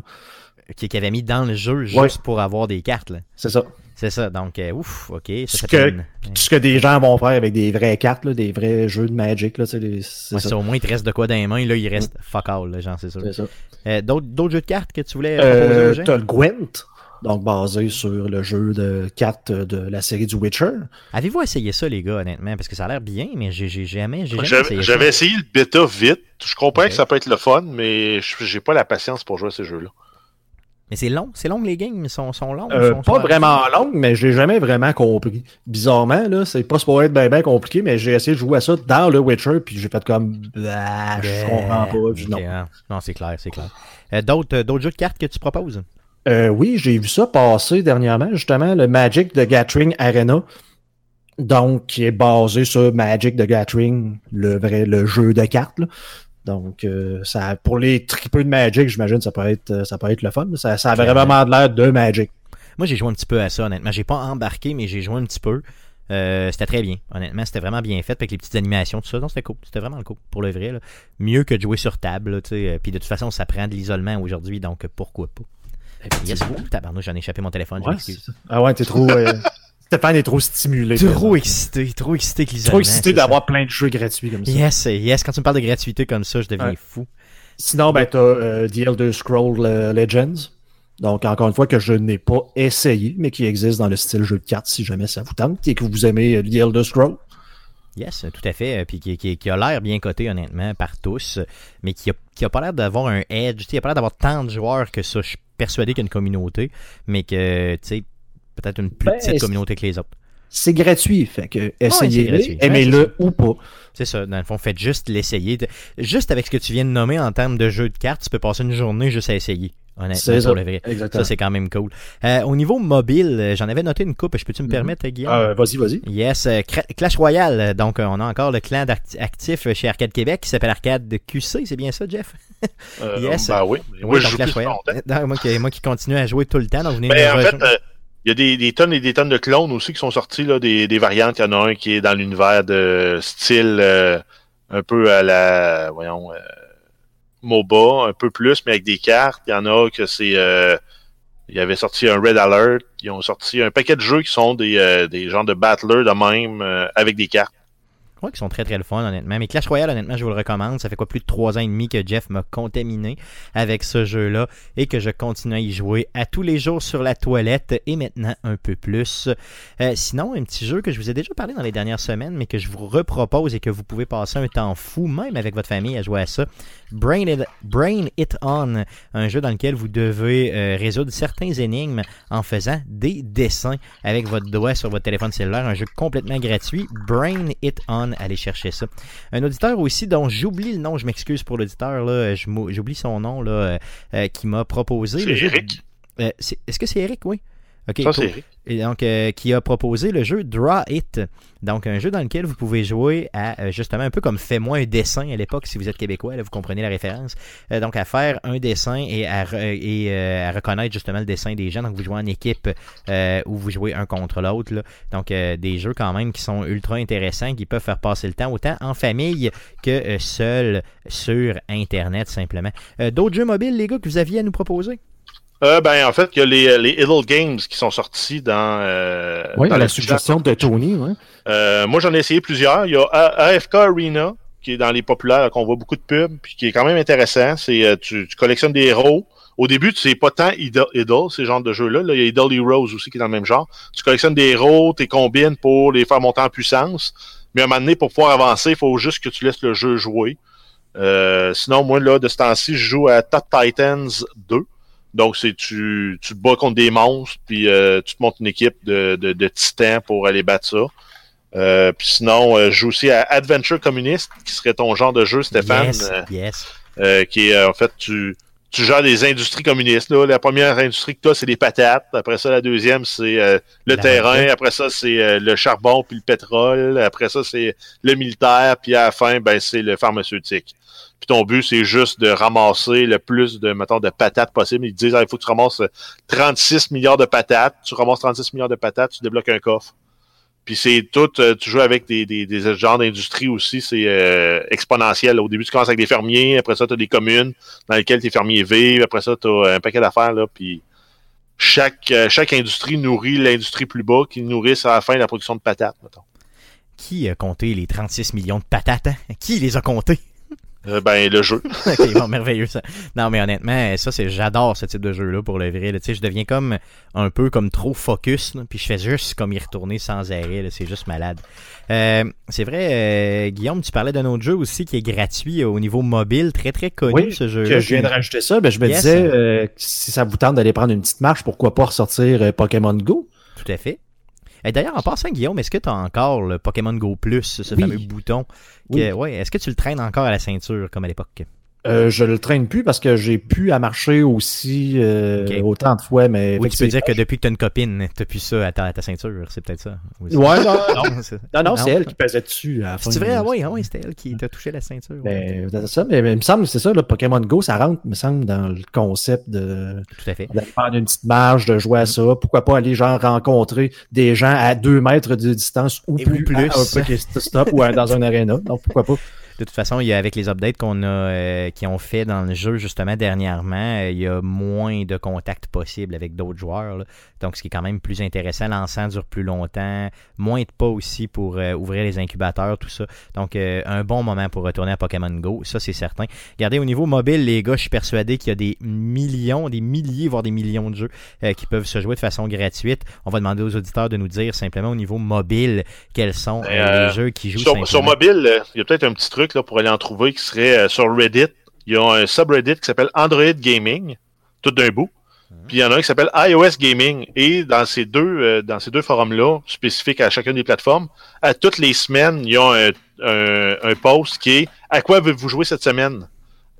Qui, qui avait mis dans le jeu juste Ouais. pour avoir des cartes. là. C'est ça. C'est ça. Donc, euh, ouf, ok. Ça, Ce que- une- ce que des gens vont faire avec des vraies cartes, là, des vrais jeux de Magic, là, les- c'est Ouais, ça. au moins, il te reste de quoi dans les mains. Là, il reste fuck all, là, genre, c'est sûr. C'est ça. Euh, D'autres d'autres jeux de cartes que tu voulais proposer Euh, T'as le Gwent, donc basé sur le jeu de cartes de la série du Witcher. Avez-vous essayé ça, les gars, honnêtement? Parce que ça a l'air bien, mais j'ai j'ai jamais, j'ai jamais J'avais essayé j'avais ça. essayé le bêta vite. Je comprends que ça peut être le fun, mais je- j'ai pas la patience pour jouer à ces jeux-là. Mais c'est long, c'est long les games ils sont, sont longs. Euh, sont- pas sont- vraiment longue, mais j'ai jamais vraiment compris. Bizarrement, là, c'est pas supposé être bien ben compliqué, mais j'ai essayé de jouer à ça dans le Witcher, puis j'ai fait comme ah, je comprends pas. puis non. hein. Non, c'est clair, c'est clair. Euh, D'autres d'autres jeux de cartes que tu proposes? Euh, oui, j'ai vu ça passer dernièrement, justement, le Magic de Gathering Arena. Donc, qui est basé sur Magic de Gathering, le vrai, le jeu de cartes. là. Donc, euh, ça, pour les tripeux de Magic, j'imagine, ça peut être, euh, ça peut être le fun. Ça, ça a vraiment de l'air de Magic. Moi, j'ai joué un petit peu à ça, honnêtement. J'ai pas embarqué, mais j'ai joué un petit peu. Euh, c'était très bien, honnêtement. C'était vraiment bien fait avec les petites animations, tout ça. Non, c'était cool. C'était vraiment cool, pour le vrai. là. Mieux que de jouer sur table, là, tu sais. Puis de toute façon, ça prend de l'isolement aujourd'hui, donc pourquoi pas. Yes, oh, tabarnouche, j'en ai échappé mon téléphone, Ouais, ah ouais, t'es trop. euh, Stéphane est trop stimulé. Trop excité, trop excité l'isolement. Trop excité d'avoir plein de jeux gratuits comme ça. Yes, yes, quand tu me parles de gratuité comme ça, je deviens Ouais. fou. Sinon, ben, t'as euh, The Elder Scroll euh, Legends. Donc, encore une fois, que je n'ai pas essayé, mais qui existe dans le style jeu de cartes si jamais ça vous tente et que vous aimez euh, The Elder Scroll. Yes, tout à fait. Puis qui, qui- qui a l'air bien coté, honnêtement, par tous, mais qui a, qui a pas l'air d'avoir un edge. Tu sais, Il a pas l'air d'avoir tant de joueurs que ça. Je suis persuadé qu'il y a une communauté, mais que, tu sais, peut-être une plus Ben, petite communauté que les autres. C'est gratuit, fait que c'est essayez-le, gratuit. aimez-le ou pas. C'est ça, dans le fond, faites juste l'essayer. Juste avec ce que tu viens de nommer en termes de jeu de cartes, tu peux passer une journée juste à essayer. Honnêtement, C'est ça. pour le vrai. Exactement. Ça, c'est quand même cool. Euh, au niveau mobile, euh, j'en avais noté une coupe. Je peux-tu me Mhm. permettre, Guillaume? Euh, vas-y, vas-y. Yes, Clash Royale. Donc, on a encore le clan actif chez Arcade Québec qui s'appelle Arcade QC. C'est bien ça, Jeff? Euh, Yes. Ben oui. Oui, moi, je joue Clash plus Royale. Non, moi, qui, moi qui continue à jouer tout le temps. Donc, vous venez me en fait, euh, il y a des, des tonnes et des tonnes de clones aussi qui sont sortis, là, des, des variantes. Il y en a un qui est dans l'univers de style euh, un peu à la, voyons, euh, MOBA, un peu plus, mais avec des cartes. Il y en a que c'est... euh, il y avait sorti un Red Alert. Ils ont sorti un paquet de jeux qui sont des, euh, des genres de battlers de même euh, avec des cartes. Je crois qu'ils sont très très le fun, honnêtement. Mais Clash Royale, honnêtement, je vous le recommande. Ça fait quoi plus de trois ans et demi que Jeff m'a contaminé avec ce jeu-là et que je continue à y jouer à tous les jours sur la toilette et maintenant un peu plus. Euh, sinon, un petit jeu que je vous ai déjà parlé dans les dernières semaines, mais que je vous repropose et que vous pouvez passer un temps fou, même avec votre famille, à jouer à ça. Brain It, Brain It On, un jeu dans lequel vous devez euh, résoudre certains énigmes en faisant des dessins avec votre doigt sur votre téléphone cellulaire. Un jeu complètement gratuit. Brain It On, allez chercher ça. Un auditeur aussi dont j'oublie le nom, je m'excuse pour l'auditeur, là, j'oublie son nom, là, euh, euh, qui m'a proposé. C'est jeu- Eric? Euh, Est-ce que c'est Eric, oui? Ok, Ça, cool. Et donc, euh, qui a proposé le jeu Draw It. Donc, un jeu dans lequel vous pouvez jouer à, euh, justement, un peu comme Fais-moi un dessin à l'époque, si vous êtes québécois, là, vous comprenez la référence. Euh, donc, à faire un dessin et, à, re- et à reconnaître justement le dessin des gens. Donc, vous jouez en équipe ou vous jouez un contre l'autre. Donc, des jeux quand même qui sont ultra intéressants, qui peuvent faire passer le temps autant en famille que seul sur Internet, simplement. D'autres jeux mobiles, les gars, que vous aviez à nous proposer? Euh, ben, en fait, il y a les, les Idle Games qui sont sortis dans, euh, Oui, dans la suggestion de Tony. Ouais. Euh, moi, j'en ai essayé plusieurs. Il y a A- AFK Arena, qui est dans les populaires, qu'on voit beaucoup de pubs, puis qui est quand même intéressant. C'est euh, tu, tu collectionnes des héros. Au début, tu sais pas tant Idle, Idle, ces genres de jeux-là. Là, il y a Idle Heroes aussi qui est dans le même genre. Tu collectionnes des héros, tu combines pour les faire monter en puissance. Mais à un moment donné, pour pouvoir avancer, il faut juste que tu laisses le jeu jouer. Euh, sinon, moi, là, de ce temps-ci, je joue à Top Titans 2. Donc, c'est tu, tu te bats contre des monstres, puis euh, tu te montes une équipe de, de, de titans pour aller battre ça. Euh, puis sinon, euh, je joue aussi à Adventure Communist, qui serait ton genre de jeu, Stéphane, Yes, euh, yes. euh, qui est euh, en fait tu tu gères des industries communistes. Là. La première industrie que tu as, c'est les patates. Après ça, la deuxième, c'est euh, le La terrain. Après ça, c'est euh, le charbon puis le pétrole. Après ça, c'est le militaire. Puis à la fin, ben, c'est le pharmaceutique. Ton but, c'est juste de ramasser le plus de, mettons, de patates possible. Ils te disent, Ah, il faut que tu ramasses 36 milliards de patates. Tu ramasses 36 milliards de patates, tu débloques un coffre. Puis c'est tout, euh, tu joues avec des, des, des genres d'industrie aussi, c'est euh, exponentiel. Au début, tu commences avec des fermiers, après ça, tu as des communes dans lesquelles tes fermiers vivent, après ça, tu as un paquet d'affaires, là, puis chaque, euh, chaque industrie nourrit l'industrie plus bas qui nourrissent à la fin la production de patates, mettons. Qui a compté les 36 millions de patates? hein? Qui les a comptés? Euh, ben, le jeu. ok, bon, merveilleux ça. Non, mais honnêtement, ça, c'est j'adore ce type de jeu-là pour le vrai. là. Tu sais, je deviens comme un peu comme trop focus, là, puis je fais juste comme y retourner sans arrêt. là. C'est juste malade. Euh, c'est vrai, euh, Guillaume, tu parlais d'un autre jeu aussi qui est gratuit au niveau mobile, très très connu Oui, ce jeu. que je viens de rajouter ça, ben, je me Yes. disais, euh, si ça vous tente d'aller prendre une petite marche, pourquoi pas ressortir euh, Pokémon Go? Tout à fait. Et d'ailleurs, en passant, Guillaume, est-ce que tu as encore le Pokémon Go Plus, ce Oui. fameux bouton? Oui. Que, ouais, est-ce que tu le traînes encore à la ceinture comme à l'époque? Euh, je le traîne plus parce que j'ai pu à marcher aussi euh, autant de fois, mais Oui, tu peux dire que depuis que tu as une copine, tu plus ça à ta, à ta ceinture, c'est peut-être ça. aussi. Ouais, non, non, c'est- non, non, c'est elle qui pesait dessus. C'est vrai, ah oui, ah oui, c'était elle qui t'a touché la ceinture. Ben, c'est ça, mais, mais il me semble que c'est ça, le Pokémon Go, ça rentre, me semble, dans le concept de Tout à fait. d'aller prendre une petite marche, de jouer à ça. Pourquoi pas aller genre rencontrer des gens à deux mètres de distance ou Et plus, ou plus. à un Pokéstop ou à- dans un arena. Donc pourquoi pas. De toute façon, il y a avec les updates qu'on a euh, qui ont fait dans le jeu justement dernièrement, euh, il y a moins de contacts possibles avec d'autres joueurs. là. Donc, ce qui est quand même plus intéressant, l'encens dure plus longtemps, moins de pas aussi pour euh, ouvrir les incubateurs, tout ça. Donc, un bon moment pour retourner à Pokémon Go, ça c'est certain. Regardez, au niveau mobile, les gars, je suis persuadé qu'il y a des millions, des milliers, voire des millions de jeux qui peuvent se jouer de façon gratuite. On va demander aux auditeurs de nous dire simplement au niveau mobile quels sont Euh, les jeux qui jouent Sur, sur mobile, il y a peut-être un petit truc là, pour aller en trouver qui serait euh, sur Reddit. Il y a un subreddit qui s'appelle Android Gaming, tout d'un bout. Puis il y en a un qui s'appelle iOS Gaming. Et dans ces deux, euh, dans ces deux forums-là, spécifiques à chacune des plateformes, à toutes les semaines, il y a un, un, un post qui est À quoi avez-vous joué cette semaine?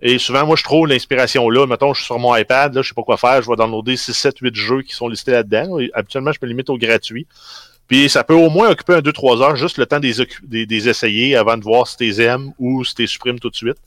Et souvent, moi, je trouve l'inspiration là. Mettons, je suis sur mon iPad, là, je sais pas quoi faire, je vais downloader 6, 7, 8 jeux qui sont listés là-dedans. Habituellement, je me limite au gratuit. Puis ça peut au moins occuper un 2-3 heures, juste le temps des, des, essayer avant de voir si t'es aimes ou si t'es supprimes tout de suite.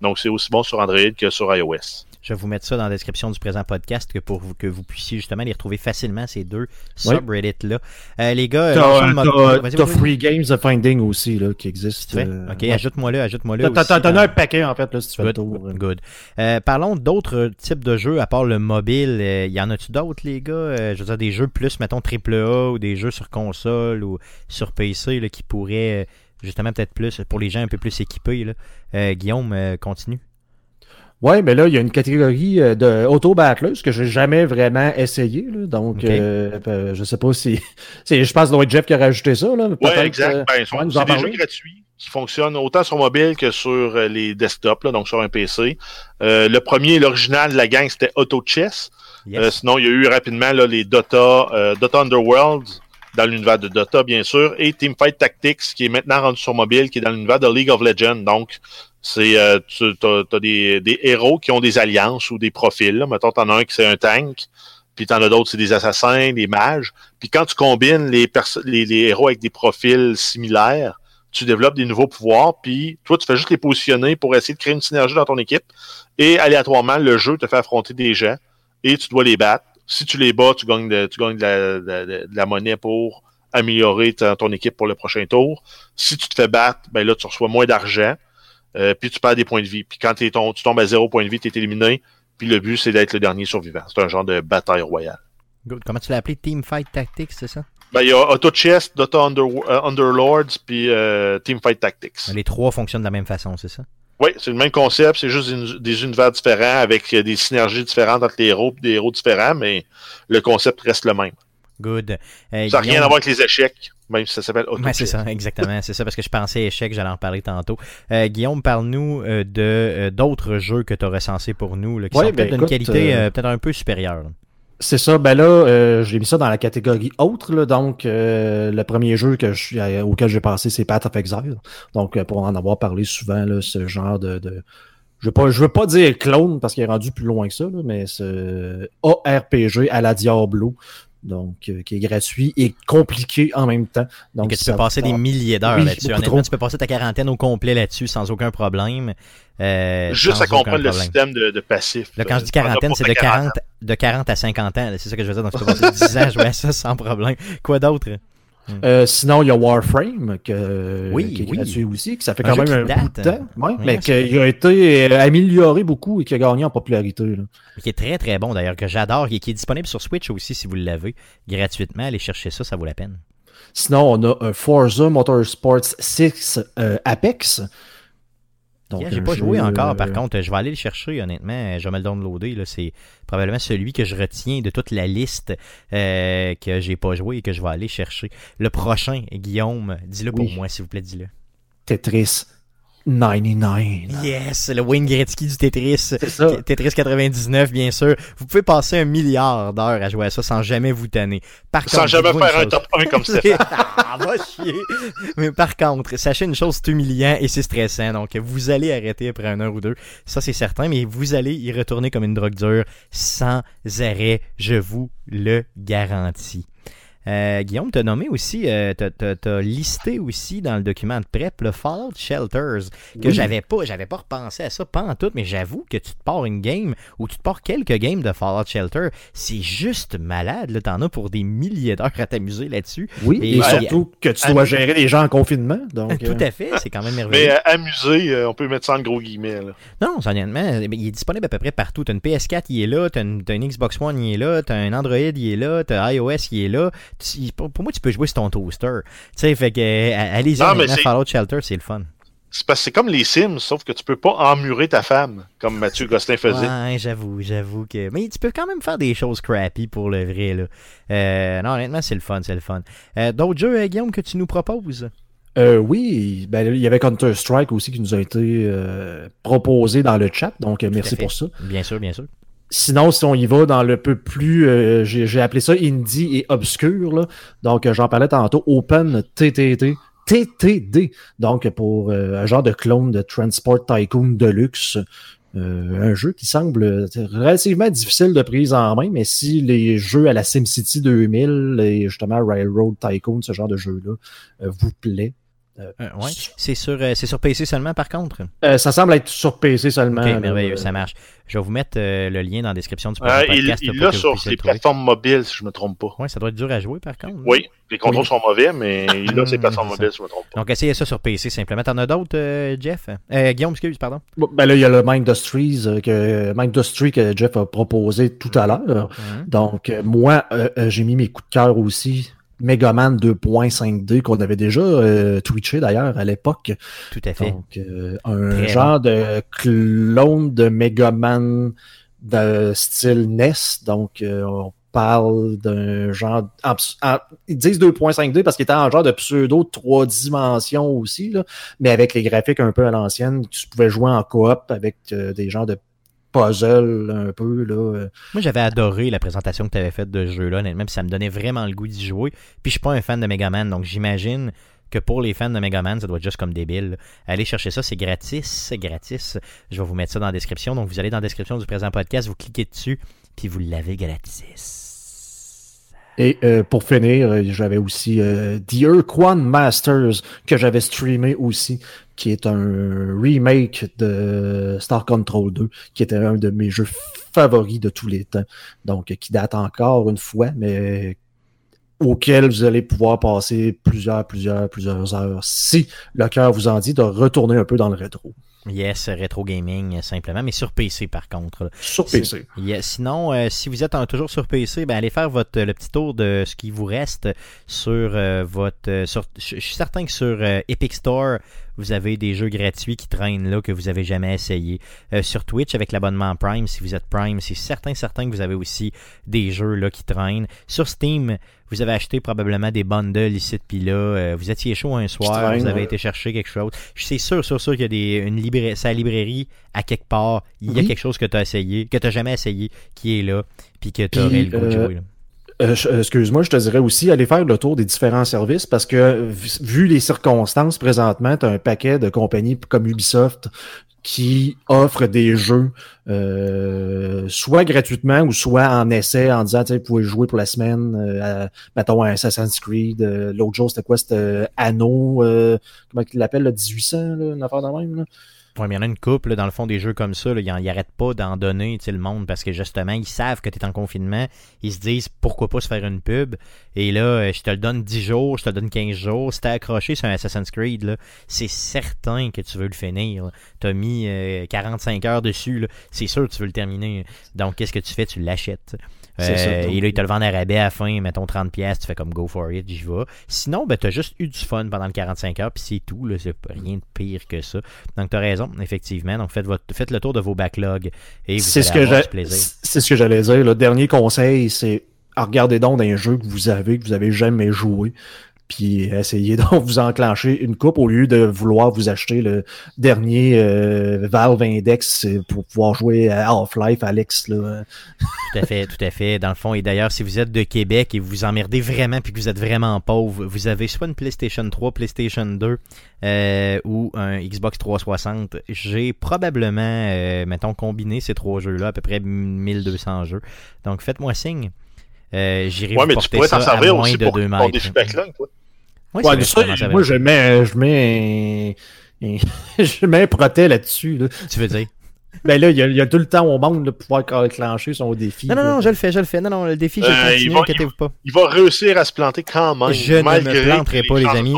Donc c'est aussi bon sur Android que sur iOS. Je vais vous mettre ça dans la description du présent podcast que pour vous, que vous puissiez justement les retrouver facilement, ces deux subreddits-là. Euh, les gars, euh, T'as t'as vas-y. Free Games of Finding aussi là, qui existe. Euh, ok, ajoute-moi-le, ajoute-moi-le. T'as- T'en as un paquet en fait là, si tu fais le Good, tour. good. Euh, parlons d'autres types de jeux à part le mobile. Euh, y en a-tu d'autres, les gars? Euh, Je veux dire, des jeux plus, mettons, AAA ou des jeux sur console ou sur PC là, qui pourraient, euh, justement, peut-être plus, pour les gens un peu plus équipés. Là. Euh, Guillaume, euh, continue. Ouais, mais là, il y a une catégorie euh, de auto-battlers que j'ai jamais vraiment essayé. Là, donc, Ok. euh, euh, je sais pas si. Je pense que doit être Jeff qui a rajouté ça. Peut-être, exact. euh, Ben, c'est des parler. jeux gratuits qui fonctionnent autant sur mobile que sur euh, les desktops, là, donc sur un PC. Euh, le premier, l'original de la gang, c'était Auto Chess. Yes. Euh, sinon, il y a eu rapidement là, les Dota, euh, Dota Underworld dans l'univers de Dota, bien sûr, et Teamfight Tactics, qui est maintenant rendu sur mobile, qui est dans l'univers de League of Legends. Donc, c'est euh, tu as, des, des héros qui ont des alliances ou des profils. Là. Mettons, t'en as un qui c'est un tank, puis t'en as d'autres, c'est des assassins, des mages. Puis quand tu combines les, les, les, héros avec des profils similaires, tu développes des nouveaux pouvoirs, puis toi, tu fais juste les positionner pour essayer de créer une synergie dans ton équipe. Et aléatoirement, le jeu te fait affronter des gens et tu dois les battre. Si tu les bats, tu gagnes de, tu gagnes de la, de, la monnaie pour améliorer ton équipe pour le prochain tour. Si tu te fais battre, ben là, tu reçois moins d'argent, euh, puis tu perds des points de vie. Puis quand es ton, tu tombes à zéro point de vie, tu es éliminé, puis le but, c'est d'être le dernier survivant. C'est un genre de bataille royale. Good. Comment tu l'as appelé? Teamfight Tactics, c'est ça? Ben, il y a Auto Chest, Dota Under, euh, Underlords, puis euh, Teamfight Tactics. Les trois fonctionnent de la même façon, c'est ça? Oui, c'est le même concept, c'est juste des univers différents avec des synergies différentes entre les héros et des héros différents, mais le concept reste le même. Good. ça n'a rien à voir avec les échecs, même si ça s'appelle Auto C'est ça, exactement. c'est ça, parce que je pensais échecs, j'allais en parler tantôt. Euh, Guillaume, parle-nous de d'autres jeux que tu as recensés pour nous, qui sont ben peut-être d'une qualité peut-être un peu supérieure. C'est ça. Ben là, euh, j'ai mis ça dans la catégorie autre. Là, donc, euh, le premier jeu que je, euh, auquel j'ai passé, c'est Path of Exile. Donc, pour en avoir parlé souvent, là, ce genre de, de je veux pas, je veux pas dire clone parce qu'il est rendu plus loin que ça, là, mais ce ARPG à la Diablo donc euh, qui est gratuit et compliqué en même temps. Donc, et que tu peux passer des milliers d'heures là-dessus. Honnêtement, tu peux passer ta quarantaine au complet là-dessus sans aucun problème. Euh, Juste à comprendre le système de, de passif. Là, quand je dis quarantaine, c'est de 40, de 40 à 50 ans. C'est ça que je veux dire. Donc, tu peux passer 10 ans à jouer à ça sans problème. Quoi d'autre? Euh, sinon, il y a Warframe, que, qui est gratuit aussi, que ça fait quand même un bout de temps, ouais, mais qui a été euh, amélioré beaucoup et qui a gagné en popularité. Là. Qui est très très bon d'ailleurs, que j'adore, et qui est disponible sur Switch aussi si vous l'avez gratuitement. Allez chercher ça, ça vaut la peine. Sinon, on a un Forza Motorsports 6 euh, Apex, j'ai pas joué encore, par contre. Je vais aller le chercher, honnêtement. Je vais me le downloader. C'est probablement celui que je retiens de toute la liste euh, que j'ai pas joué et que je vais aller chercher. Le prochain, Guillaume, dis-le pour moi, s'il vous plaît, dis-le. Tetris 99. Yes, le Wayne Gretzky du Tetris. Tetris 99, bien sûr. Vous pouvez passer un milliard d'heures à jouer à ça sans jamais vous tanner. Par sans jamais faire un top 1 comme ça. ah, va chier. Mais par contre, sachez une chose, c'est humiliant et c'est stressant. Donc, vous allez arrêter après un heure ou deux. Ça, c'est certain. Mais vous allez y retourner comme une drogue dure sans arrêt. Je vous le garantis. Euh, Guillaume, t'as nommé aussi, euh, t'as listé aussi dans le document de prep le Fallout Shelters, que j'avais pas, j'avais pas repensé à ça pas en tout, mais j'avoue que tu te pars une game ou tu te pars quelques games de Fallout Shelter, c'est juste malade, là, t'en as pour des milliers d'heures à t'amuser là-dessus. Oui, et, surtout que tu dois gérer les gens en confinement, donc. Tout à fait, c'est quand même merveilleux. Mais euh, amuser, on peut mettre ça en gros guillemets, là. Non, honnêtement, il est disponible à peu près partout. T'as une PS4, il est là, t'as une, une, Xbox One, il est là, t'as un Android, il est là, t'as iOS, il est là pour moi, tu peux jouer sur ton toaster. Tu sais, fait que, euh, allez-y, Fallout Shelter, c'est le fun. C'est parce que c'est comme les Sims, sauf que tu peux pas emmurer ta femme, comme Mathieu Gosselin faisait. Ouais, j'avoue, j'avoue que. Mais tu peux quand même faire des choses crappy pour le vrai, là. Euh, non, honnêtement, c'est le fun, c'est le fun. Euh, d'autres jeux, Guillaume, que tu nous proposes? oui, ben, il y avait Counter-Strike aussi qui nous a été proposé dans le chat, donc merci pour ça. Bien sûr, bien sûr. Sinon, si on y va dans le peu plus, euh, j'ai appelé ça indie et obscur, là. donc euh, j'en parlais tantôt, Open TTT, TTD, donc pour euh, un genre de clone de Transport Tycoon Deluxe, un jeu qui semble relativement difficile de prise en main, mais si les jeux à la SimCity 2000 et justement Railroad Tycoon, ce genre de jeu-là, vous plaît, euh, euh, ouais. C'est sur, euh, sur PC seulement, par contre? ça semble être sur PC seulement. Ok, merveilleux, ça marche. Je vais vous mettre le lien dans la description du podcast. il l'a sur ses plateformes mobiles, si je ne me trompe pas. Oui, ça doit être dur à jouer, par contre. Oui, les contrôles sont mauvais, mais il a ses plateformes mobiles, si je ne me trompe pas. Donc, essayez ça sur PC, simplement. T'en as d'autres, Jeff? Guillaume, excuse, pardon. ben là, il y a le Mindustries que, Mindustry que Jeff a proposé tout à l'heure. Mhm. Donc, moi, j'ai mis mes coups de cœur aussi Megaman 2.5D qu'on avait déjà euh, twitché d'ailleurs à l'époque. Tout à fait. Donc, euh, un genre de clone de Megaman de style NES. Donc, euh, on parle d'un genre. ils disent 2.5D parce qu'il était en genre de pseudo trois dimensions aussi, là, mais avec les graphiques un peu à l'ancienne. Tu pouvais jouer en coop avec des genres de puzzle un peu. Là. Moi, j'avais adoré la présentation que tu avais faite de ce jeu-là, honnêtement, ça me donnait vraiment le goût d'y jouer. Puis je suis pas un fan de Megaman, donc j'imagine que pour les fans de Megaman, ça doit être juste comme débile. Allez chercher ça, c'est gratis, c'est gratis. Je vais vous mettre ça dans la description. Donc vous allez dans la description du présent podcast, vous cliquez dessus, puis vous l'avez gratis. Et euh, pour finir, euh, j'avais aussi euh, The Urquan Masters que j'avais streamé aussi, qui est un remake de Star Control 2, qui était un de mes jeux favoris de tous les temps. Donc, qui date encore une fois, mais auquel vous allez pouvoir passer plusieurs, plusieurs, plusieurs heures si le cœur vous en dit de retourner un peu dans le rétro. Yes, rétro gaming simplement, mais sur PC par contre. Sur PC. Yes. Sinon, euh, si vous êtes toujours sur PC, ben allez faire votre le petit tour de ce qui vous reste sur euh, votre. euh, sur- je suis certain que sur euh, Epic Store, vous avez des jeux gratuits qui traînent là que vous avez jamais essayé. Euh, sur Twitch avec l'abonnement Prime, si vous êtes Prime, c'est certain certain que vous avez aussi des jeux là qui traînent. Sur Steam, vous avez acheté probablement des bundles ici puis là. Euh, vous étiez chaud un soir, traîne, vous avez ouais. été chercher quelque chose. Je suis sûr, sûr, sûr qu'il y a des, une librairie, sa librairie à quelque part. Il y a Oui. quelque chose que tu as essayé, que tu jamais essayé, qui est là, puis que tu aurais le goût de euh, jouer. là. Euh, Excuse-moi, je te dirais aussi aller faire le tour des différents services parce que vu les circonstances présentement, tu as un paquet de compagnies comme Ubisoft qui offrent des jeux euh, soit gratuitement ou soit en essai en disant vous pouvez jouer pour la semaine euh, à, mettons Assassin's Creed euh, l'autre jour c'était quoi c'était euh, Anno euh, comment il l'appelle le 1800 là, une affaire de même là. Ouais, mais il y en a une couple, dans le fond, des jeux comme ça, là, ils n'arrêtent pas d'en donner, le monde, parce que justement, ils savent que tu es en confinement, ils se disent pourquoi pas se faire une pub, et là, euh, je te le donne 10 jours, je te le donne 15 jours, si t'es accroché sur un Assassin's Creed, c'est certain que tu veux le finir. Tu as mis euh, 45 heures dessus, c'est sûr que tu veux le terminer. Donc, qu'est-ce que tu fais? Tu l'achètes. Euh, et là, ils te le vendent à rabais à la fin, mettons 30$, pièces tu fais comme go for it, j'y vais. Sinon, ben, tu as juste eu du fun pendant le 45 heures, puis c'est tout, là, c'est rien de pire que ça. Donc, tu as raison, effectivement. Donc, faites, votre, faites le tour de vos backlogs et vous C'est ce que c'est ce que j'allais dire. Le dernier conseil, c'est à regarder donc un jeu que vous avez, que vous avez jamais joué, puis essayez donc de vous enclencher une coupe au lieu de vouloir vous acheter le dernier euh, Valve Index euh, pour pouvoir jouer à Half-Life, Alex. Tout à fait, tout à fait. Dans le fond, et d'ailleurs, si vous êtes de Québec et vous vous emmerdez vraiment puis que vous êtes vraiment pauvre, vous avez soit une PlayStation 3, PlayStation 2 euh, ou un Xbox 360. J'ai probablement, mettons, combiné ces trois jeux-là, à peu près 1200 jeux. Donc, faites-moi signe. Euh, J'irai Ouais, mais tu porter pourrais ça t'en à servir moins aussi de pour 2 ton mètres. défi backlog, toi. Ouais, Ouais, vrai, ça, moi, je mets, je mets, je mets un protet là-dessus. Là. Tu veux dire? Ben là, il y, a, il y a tout le temps au monde de pouvoir enclencher son défi. Non, non, là. non, je le fais, je le fais. Non, non, le défi, je Euh, le il continue, va- inquiétez-vous pas. Il va réussir à se planter quand même. Je ne me planterai pas, les amis.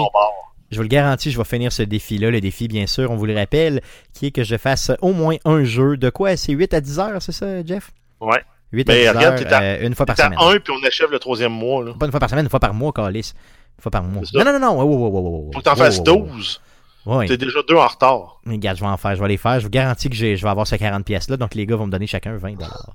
Je vous le garantis, je vais finir ce défi-là. Le défi, bien sûr, on vous le rappelle, qui est que je fasse au moins un jeu. De quoi? C'est 8 à 10 heures, c'est ça, Jeff? Ouais. 8 Mais à 10 regarde, heures, t'es à- euh, une fois par à semaine. un, puis on achève le troisième mois. Là. Pas une fois par semaine, une fois par mois, Calis. Une fois par mois. Non, non, non, non. Wow, wow, wow, wow, wow. Faut que t'en fasses wow, wow. 12. Ouais. T'es déjà deux en retard. Mais Regarde, je vais en faire, je vais les faire. Je vous garantis que je vais avoir ces 40 pièces-là. Donc, les gars vont me donner chacun 20 dollars.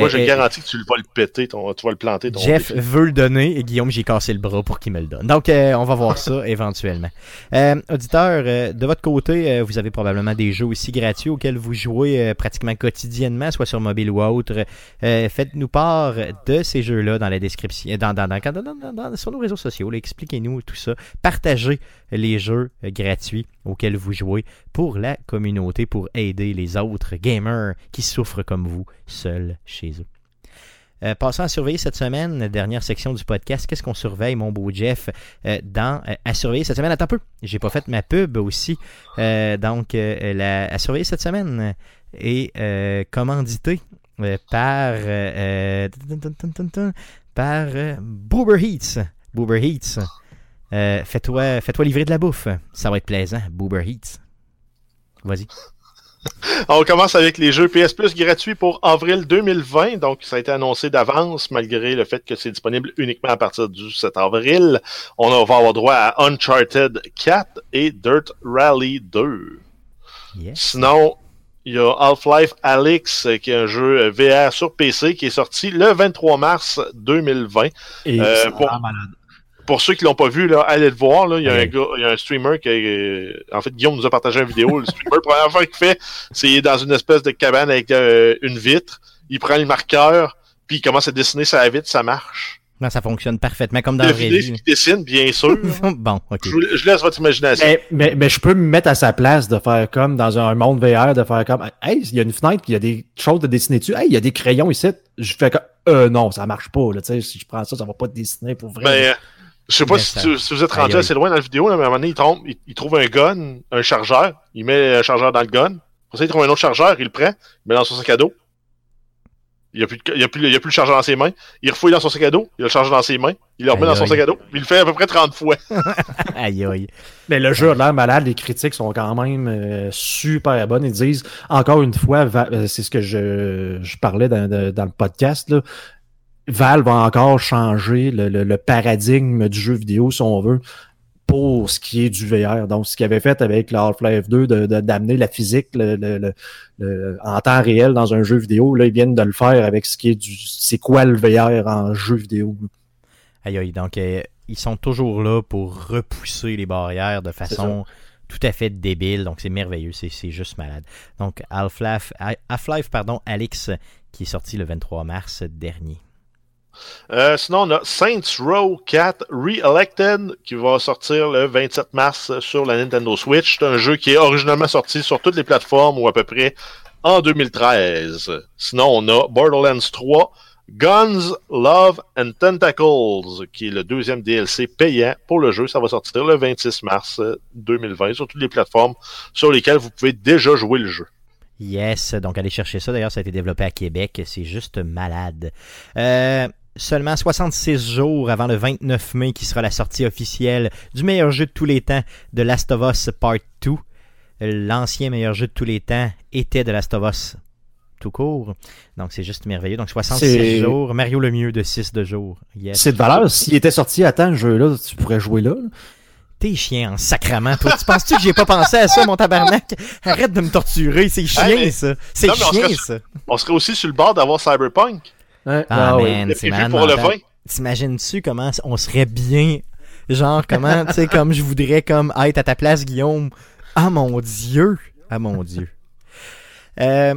Moi, je garantis que tu vas le péter, ton, tu vas le planter. Ton Jeff défi. veut le donner et Guillaume, j'ai cassé le bras pour qu'il me le donne. Donc, euh, on va voir ça éventuellement. Euh, auditeurs, euh, de votre côté, euh, vous avez probablement des jeux aussi gratuits auxquels vous jouez euh, pratiquement quotidiennement, soit sur mobile ou autre. Euh, Faites-nous part de ces jeux-là dans la description, dans, dans, dans- dans- dans- dans- sur nos réseaux sociaux. Expliquez-nous tout ça. Partagez les jeux euh, gratuits auxquels vous jouez pour la communauté, pour aider les autres gamers qui souffrent comme vous, seuls chez eux. Euh, passons à surveiller cette semaine, dernière section du podcast. Qu'est-ce qu'on surveille, mon beau Jeff, euh, dans euh, à surveiller cette semaine? Attends un peu, j'ai pas fait ma pub aussi. Donc, la, à surveiller cette semaine est commandité par par Boober Heats. Boober Heats. Fais-toi fais-toi livrer de la bouffe. Ça va être plaisant, Boober Heats. Vas-y. On commence avec les jeux PS Plus gratuits pour avril 2020. Donc, ça a été annoncé d'avance, malgré le fait que c'est disponible uniquement à partir du 7 avril. On va avoir droit à Uncharted 4 et Dirt Rally 2. Yes. Sinon, il y a Half-Life Alyx, qui est un jeu VR sur PC, qui est sorti le 23 mars 2020. Et Euh, c'est pour- malade. Pour ceux qui l'ont pas vu, là, allez le voir. Là. Il, y a un gars, il y a un streamer qui euh, En fait, Guillaume nous a partagé une vidéo. Le streamer, la première fois qu'il fait, c'est dans une espèce de cabane avec euh, une vitre. Il prend le marqueur, puis il commence à dessiner sa vitre, ça marche. Non, ça fonctionne parfaitement comme dans ce vie. qu'il dessine, bien sûr. bon, ok. je, laisse votre imagination. Mais, mais, mais je peux me mettre à sa place de faire comme dans un monde VR, de faire comme Hey, il y a une fenêtre, puis il y a des choses de dessiner dessus. Hey, il y a des crayons ici. Je fais comme Euh, non, ça marche pas. Là, tu sais, si je prends ça, ça va pas dessiner pour vrai. Ben, euh, je sais pas si, ça- tu- si vous êtes rendu assez loin dans la vidéo, là, mais à un moment donné, il, trompe, il, il trouve un gun, un chargeur, il met un chargeur dans le gun. Pour ça, il trouve un autre chargeur, il le prend, il le met dans son sac à dos. Il n'y a, plus de- il a, plus- il a plus le chargeur dans ses mains. Il refouille dans son sac à dos, il a le chargeur dans ses mains, il le remet Aïe, dans son aïe. sac à dos. Il le fait à peu près 30 fois. Aïe, aïe. Mais le jeu a l'air malade, les critiques sont quand même euh, super bonnes. Ils disent, encore une fois, Va- euh, c'est ce que je, je parlais dans, de- dans le podcast, là. Valve va encore changer le, le- le paradigme du jeu vidéo, si on veut, pour ce qui est du VR. Donc, ce qu'il avait fait avec Half-Life 2, de- de- d'amener la physique le- en temps réel dans un jeu vidéo, là, ils viennent de le faire avec ce qui est du... C'est quoi le VR en jeu vidéo? Aïe, aïe. Donc, euh, ils sont toujours là pour repousser les barrières de façon tout à fait débile. Donc, c'est merveilleux. C'est c'est juste malade. Donc, Half-Life, Half-Life, pardon, Alex, qui est sorti le 23 mars dernier. Euh, sinon, on a Saints Row 4 Re-Elected qui va sortir le 27 mars sur la Nintendo Switch. C'est un jeu qui est originalement sorti sur toutes les plateformes ou à peu près en 2013. Sinon, on a Borderlands 3 Guns, Love and Tentacles qui est le deuxième DLC payant pour le jeu. Ça va sortir le 26 mars euh, 2020 sur toutes les plateformes sur lesquelles vous pouvez déjà jouer le jeu. Yes, donc allez chercher ça. D'ailleurs, ça a été développé à Québec. C'est juste malade. Euh, seulement 66 jours avant le 29 mai, qui sera la sortie officielle du meilleur jeu de tous les temps, de Last of Us Part 2. L'ancien meilleur jeu de tous les temps était de Last of Us tout court. Donc, c'est juste merveilleux. Donc, 66 C'est- jours. Mario le mieux de 6 de jours. Yes. C'est de valeur. S'il était sorti à temps, le jeu-là, tu pourrais jouer là. T'es chien en sacrament, toi. tu penses-tu que j'ai pas pensé à ça, mon tabarnak? Arrête de me torturer. C'est chien, mais- ça. C'est Non, mais on chien, serait- ça. On serait aussi sur le bord d'avoir Cyberpunk. Hein? Ah, man, est c'est malade pour le mental. 20. T'imagines-tu comment on serait bien? Genre, comment, tu sais, comme je voudrais comme être à ta place, Guillaume? Ah mon Dieu! Ah mon Dieu. Euh,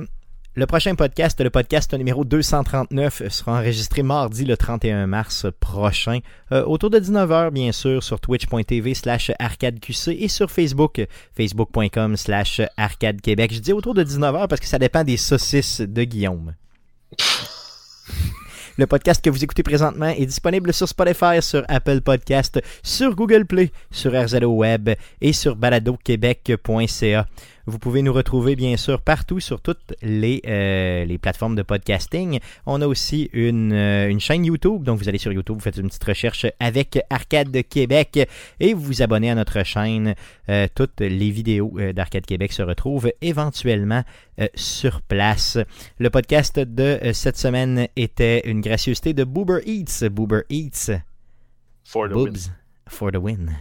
le prochain podcast, le podcast numéro 239, sera enregistré mardi le 31 mars prochain, euh, autour de 19h bien sûr, sur twitch.tv slash arcadeqc et sur Facebook, facebook.com slash arcadequebec. Je dis autour de 19h parce que ça dépend des saucisses de Guillaume. Le podcast que vous écoutez présentement est disponible sur Spotify, sur Apple Podcast, sur Google Play, sur RZO Web et sur baladoquebec.ca. Vous pouvez nous retrouver bien sûr partout sur toutes les, euh, les plateformes de podcasting. On a aussi une, euh, une chaîne YouTube, donc vous allez sur YouTube, vous faites une petite recherche avec Arcade Québec et vous vous abonnez à notre chaîne. Euh, toutes les vidéos d'Arcade Québec se retrouvent éventuellement sur place. Le podcast de cette semaine était une gracieuseté de Boober Eats. Boober Eats. For the win. Boobs for the win.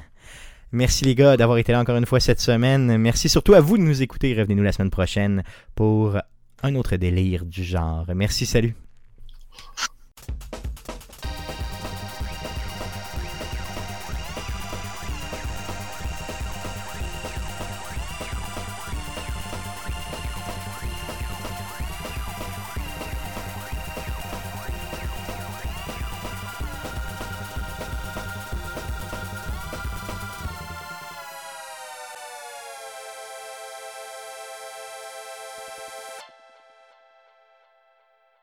Merci les gars d'avoir été là encore une fois cette semaine. Merci surtout à vous de nous écouter. Revenez-nous la semaine prochaine pour un autre délire du genre. Merci, salut.